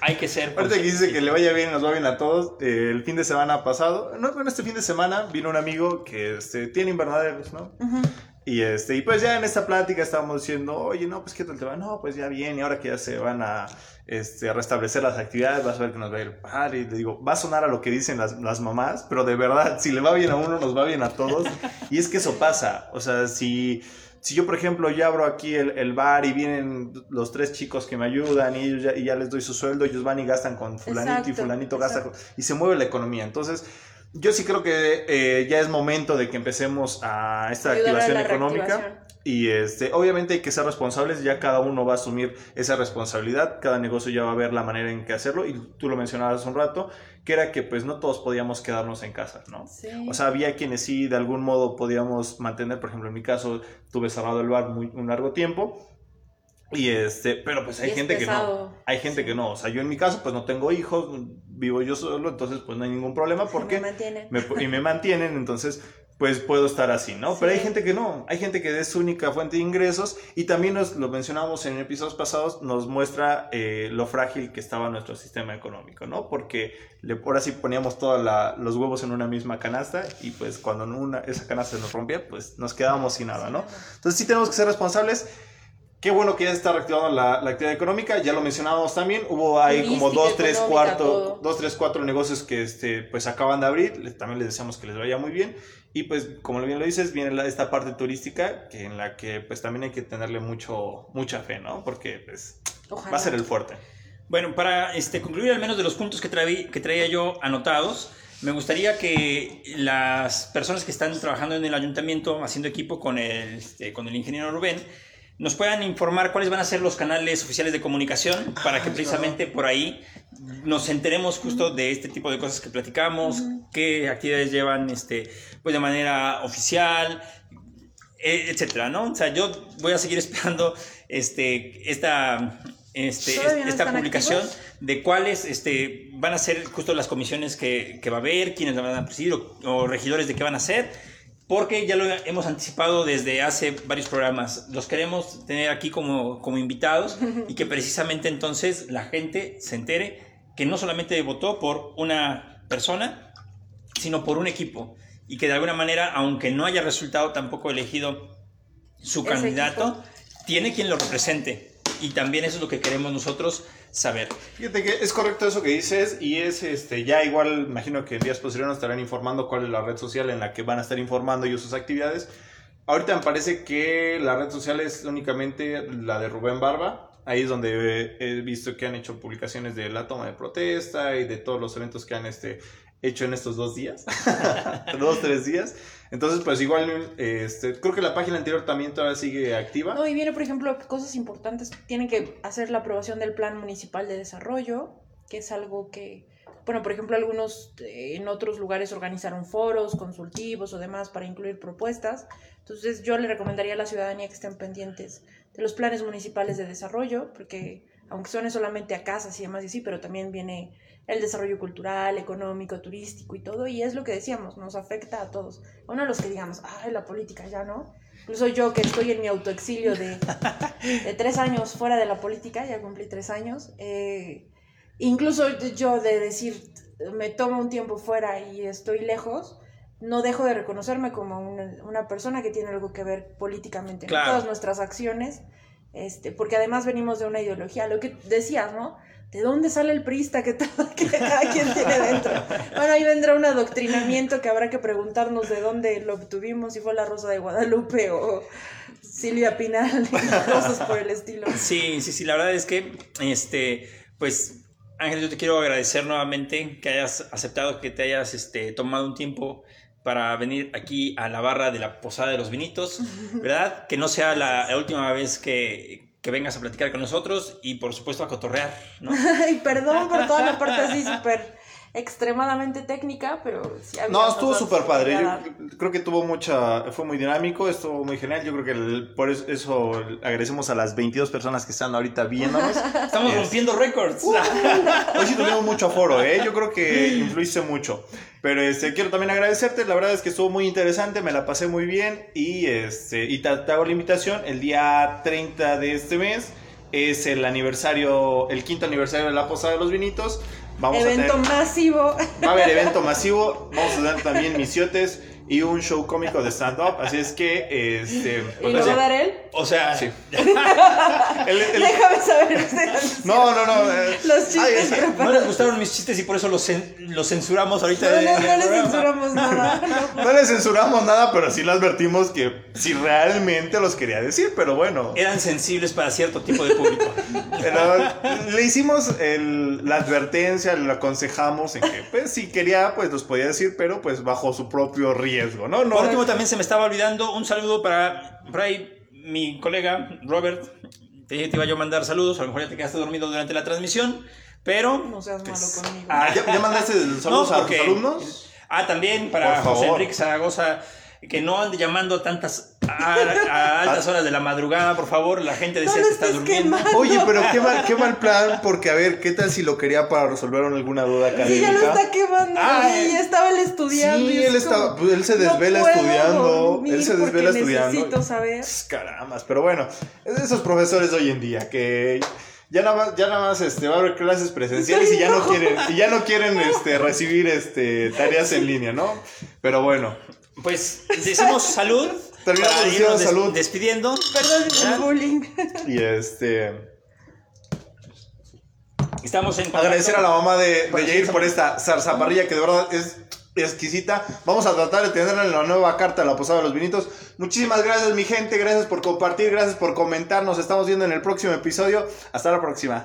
hay que ser... Ahorita que dice que le vaya bien, nos va bien a todos. eh, el fin de semana pasado, no, bueno, este fin de semana vino un amigo que este, tiene invernaderos, ¿no? Ujú. Y este, y pues ya en esta plática estábamos diciendo, oye, no, pues qué tal te va, no, pues ya bien, y ahora que ya se van a, este, a restablecer las actividades, vas a ver que nos va a ir padre. Y le digo, va a sonar a lo que dicen las, las mamás, pero de verdad, si le va bien a uno, nos va bien a todos. Y es que eso pasa, o sea, si, si yo, por ejemplo, ya abro aquí el, el bar y vienen los tres chicos que me ayudan y, ellos ya, y ya les doy su sueldo, ellos van y gastan con fulanito y fulanito gasta exacto. y se mueve la economía. Entonces, yo sí creo que eh, ya es momento de que empecemos a esta Ayudar activación económica. Y este, obviamente hay que ser responsables, ya cada uno va a asumir esa responsabilidad, cada negocio ya va a ver la manera en que hacerlo, y tú lo mencionabas hace un rato, que era que pues no todos podíamos quedarnos en casa, ¿no? Sí. O sea, había quienes sí de algún modo podíamos mantener, por ejemplo, en mi caso, tuve cerrado el bar muy, un largo tiempo, y este, pero pues hay gente que no, pesado. hay gente que no, o sea, yo en mi caso pues no tengo hijos, vivo yo solo, entonces pues no hay ningún problema, porque Me mantiene. me, y me mantienen, entonces pues puedo estar así, ¿no? Pero hay gente que no, hay gente que es su única fuente de ingresos. Y también nos lo mencionamos en episodios pasados, nos muestra eh, lo frágil que estaba nuestro sistema económico, ¿no? Porque le, ahora sí poníamos todos los huevos en una misma canasta y pues cuando una, esa canasta nos rompía, pues nos quedábamos sin nada, ¿no? Entonces sí tenemos que ser responsables. Qué bueno que ya se está reactivando la, la actividad económica, ya lo mencionábamos también, hubo ahí como dos, tres, cuarto, dos, tres, cuatro negocios que este, pues acaban de abrir, también les deseamos que les vaya muy bien y pues como bien lo dices, viene la- esta parte turística que en la que pues también hay que tenerle mucho, mucha fe, ¿no? Porque pues Ojalá. va a ser el fuerte. Bueno, para este, concluir al menos de los puntos que, traí- que traía yo anotados, me gustaría que las personas que están trabajando en el ayuntamiento, haciendo equipo con el, este, con el ingeniero Rubén, nos puedan informar cuáles van a ser los canales oficiales de comunicación para que es precisamente por ahí nos enteremos justo de este tipo de cosas que platicamos, qué actividades llevan este, pues de manera oficial, e- etcétera, ¿no? O sea, yo voy a seguir esperando este, esta, este, ¿Todavía no esta publicación activos? de cuáles este, van a ser justo las comisiones que, que va a haber, quiénes la van a presidir o, o regidores de qué van a ser, porque ya lo hemos anticipado desde hace varios programas. Los queremos tener aquí como, como invitados y que precisamente entonces la gente se entere que no solamente votó por una persona, sino por un equipo y que de alguna manera, aunque no haya resultado tampoco elegido su Ese candidato, equipo. tiene quien lo represente. Y también eso es lo que queremos nosotros saber. Fíjate que es correcto eso que dices y es este ya igual imagino que en días posteriores nos estarán informando cuál es la red social en la que van a estar informando ellos sus actividades. Ahorita me parece que la red social es únicamente la de Rubén Barba. Ahí es donde he visto que han hecho publicaciones de la toma de protesta y de todos los eventos que han este, hecho en estos dos días, dos, tres días. Entonces, pues igual, este, creo que la página anterior también todavía sigue activa. No, y viene, por ejemplo, cosas importantes. Tienen que hacer la aprobación del Plan Municipal de Desarrollo, que es algo que, bueno, por ejemplo, algunos eh, en otros lugares organizaron foros consultivos o demás para incluir propuestas. Entonces, yo le recomendaría a la ciudadanía que estén pendientes de los planes municipales de desarrollo, porque aunque suene solamente a casas y demás y así, pero también viene el desarrollo cultural, económico, turístico y todo, y es lo que decíamos, nos afecta a todos. Uno de los que digamos, ay, la política ya no. Incluso yo que estoy en mi autoexilio de, de tres años fuera de la política, ya cumplí tres años, eh, incluso yo de decir, me tomo un tiempo fuera y estoy lejos, no dejo de reconocerme como una, una persona que tiene algo que ver políticamente en Claro. todas nuestras acciones, este, porque además venimos de una ideología, lo que decías, ¿no? ¿De dónde sale el prista que, cada quien tiene dentro? Bueno, ahí vendrá un adoctrinamiento que habrá que preguntarnos de dónde lo obtuvimos, si fue la Rosa de Guadalupe o Silvia Pinal, cosas por el estilo. Sí, sí, sí, la verdad es que, este, pues, Ángel, yo te quiero agradecer nuevamente que hayas aceptado, que te hayas este, tomado un tiempo para venir aquí a la barra de la Posada de los Vinitos, ¿verdad? Que no sea la última vez que, que vengas a platicar con nosotros y, por supuesto, a cotorrear, ¿no? Ay, perdón por toda la parte así súper extremadamente técnica, pero sí había No, estuvo súper padre. Yo creo que tuvo mucha. Fue muy dinámico, estuvo muy genial. Yo creo que el- por eso, eso agradecemos a las 22 personas que están ahorita viéndonos. Estamos Es- rompiendo récords. Hoy sí tuvimos mucho aforo, ¿eh? Yo creo que influiste mucho. Pero este, quiero también agradecerte. La verdad es que estuvo muy interesante, me la pasé muy bien. Y, este, y te, te hago la invitación. El día 30 de este mes es el aniversario, el quinto aniversario de la Posada de los Vinitos. Vamos Evento a tener, masivo. va a haber evento masivo. Vamos a tener también misiotes y un show cómico de stand-up. Así es que, este. ¿Y pues, lo va a dar él? O sea, Sí. el- el- Déjame saber ustedes. no, no, no. eh, Los chistes no les gustaron mis chistes y por eso los, cen- los censuramos ahorita. No, no, en el no le programa. censuramos nada. no. No le censuramos nada, pero sí le advertimos que si realmente los quería decir, pero bueno. Eran sensibles para cierto tipo de público. Pero le hicimos el- la advertencia, le aconsejamos en que, pues, si quería, pues los podía decir, pero pues bajo su propio riesgo, ¿no? no Por último, también se me estaba olvidando un saludo para ahí, mi colega Robert. Te dije que te iba yo a mandar saludos, a lo mejor ya te quedaste dormido durante la transmisión, pero... No seas malo pues, conmigo. Ah, ¿ya, ya mandaste saludos No, a tus alumnos? Ah, también para José. Enrique Zaragoza, que no ande llamando a tantas a, a altas horas de la madrugada, por favor, la gente decía que está durmiendo. quemando. Oye, pero qué mal, qué mal plan, porque a ver, ¿qué tal si lo quería para resolver alguna duda Sí, académica? ya lo está quemando. Ah, sí, eh. ya estaba él estudiando. Sí, y él, está, como, pues, él se desvela no estudiando. Él se desvela estudiando. Necesito saber. Pss, pero bueno, es de esos profesores de hoy en día que ya nada más, ya nada más este, va a haber clases presenciales y ya no quieren, y ya no quieren este, recibir este, tareas en línea, ¿no? Pero bueno, Pues decimos salud. Terminamos irnos des- salud. Despidiendo. Perdón el bullying. y este. Estamos en contacto. Agradecer a la mamá de, de Jair por esta zarzaparrilla que de verdad es exquisita. Vamos a tratar de tenerla en la nueva carta de la Posada de los Vinitos. Muchísimas gracias, mi gente. Gracias por compartir, gracias por comentar. Nos estamos viendo en el próximo episodio. Hasta la próxima.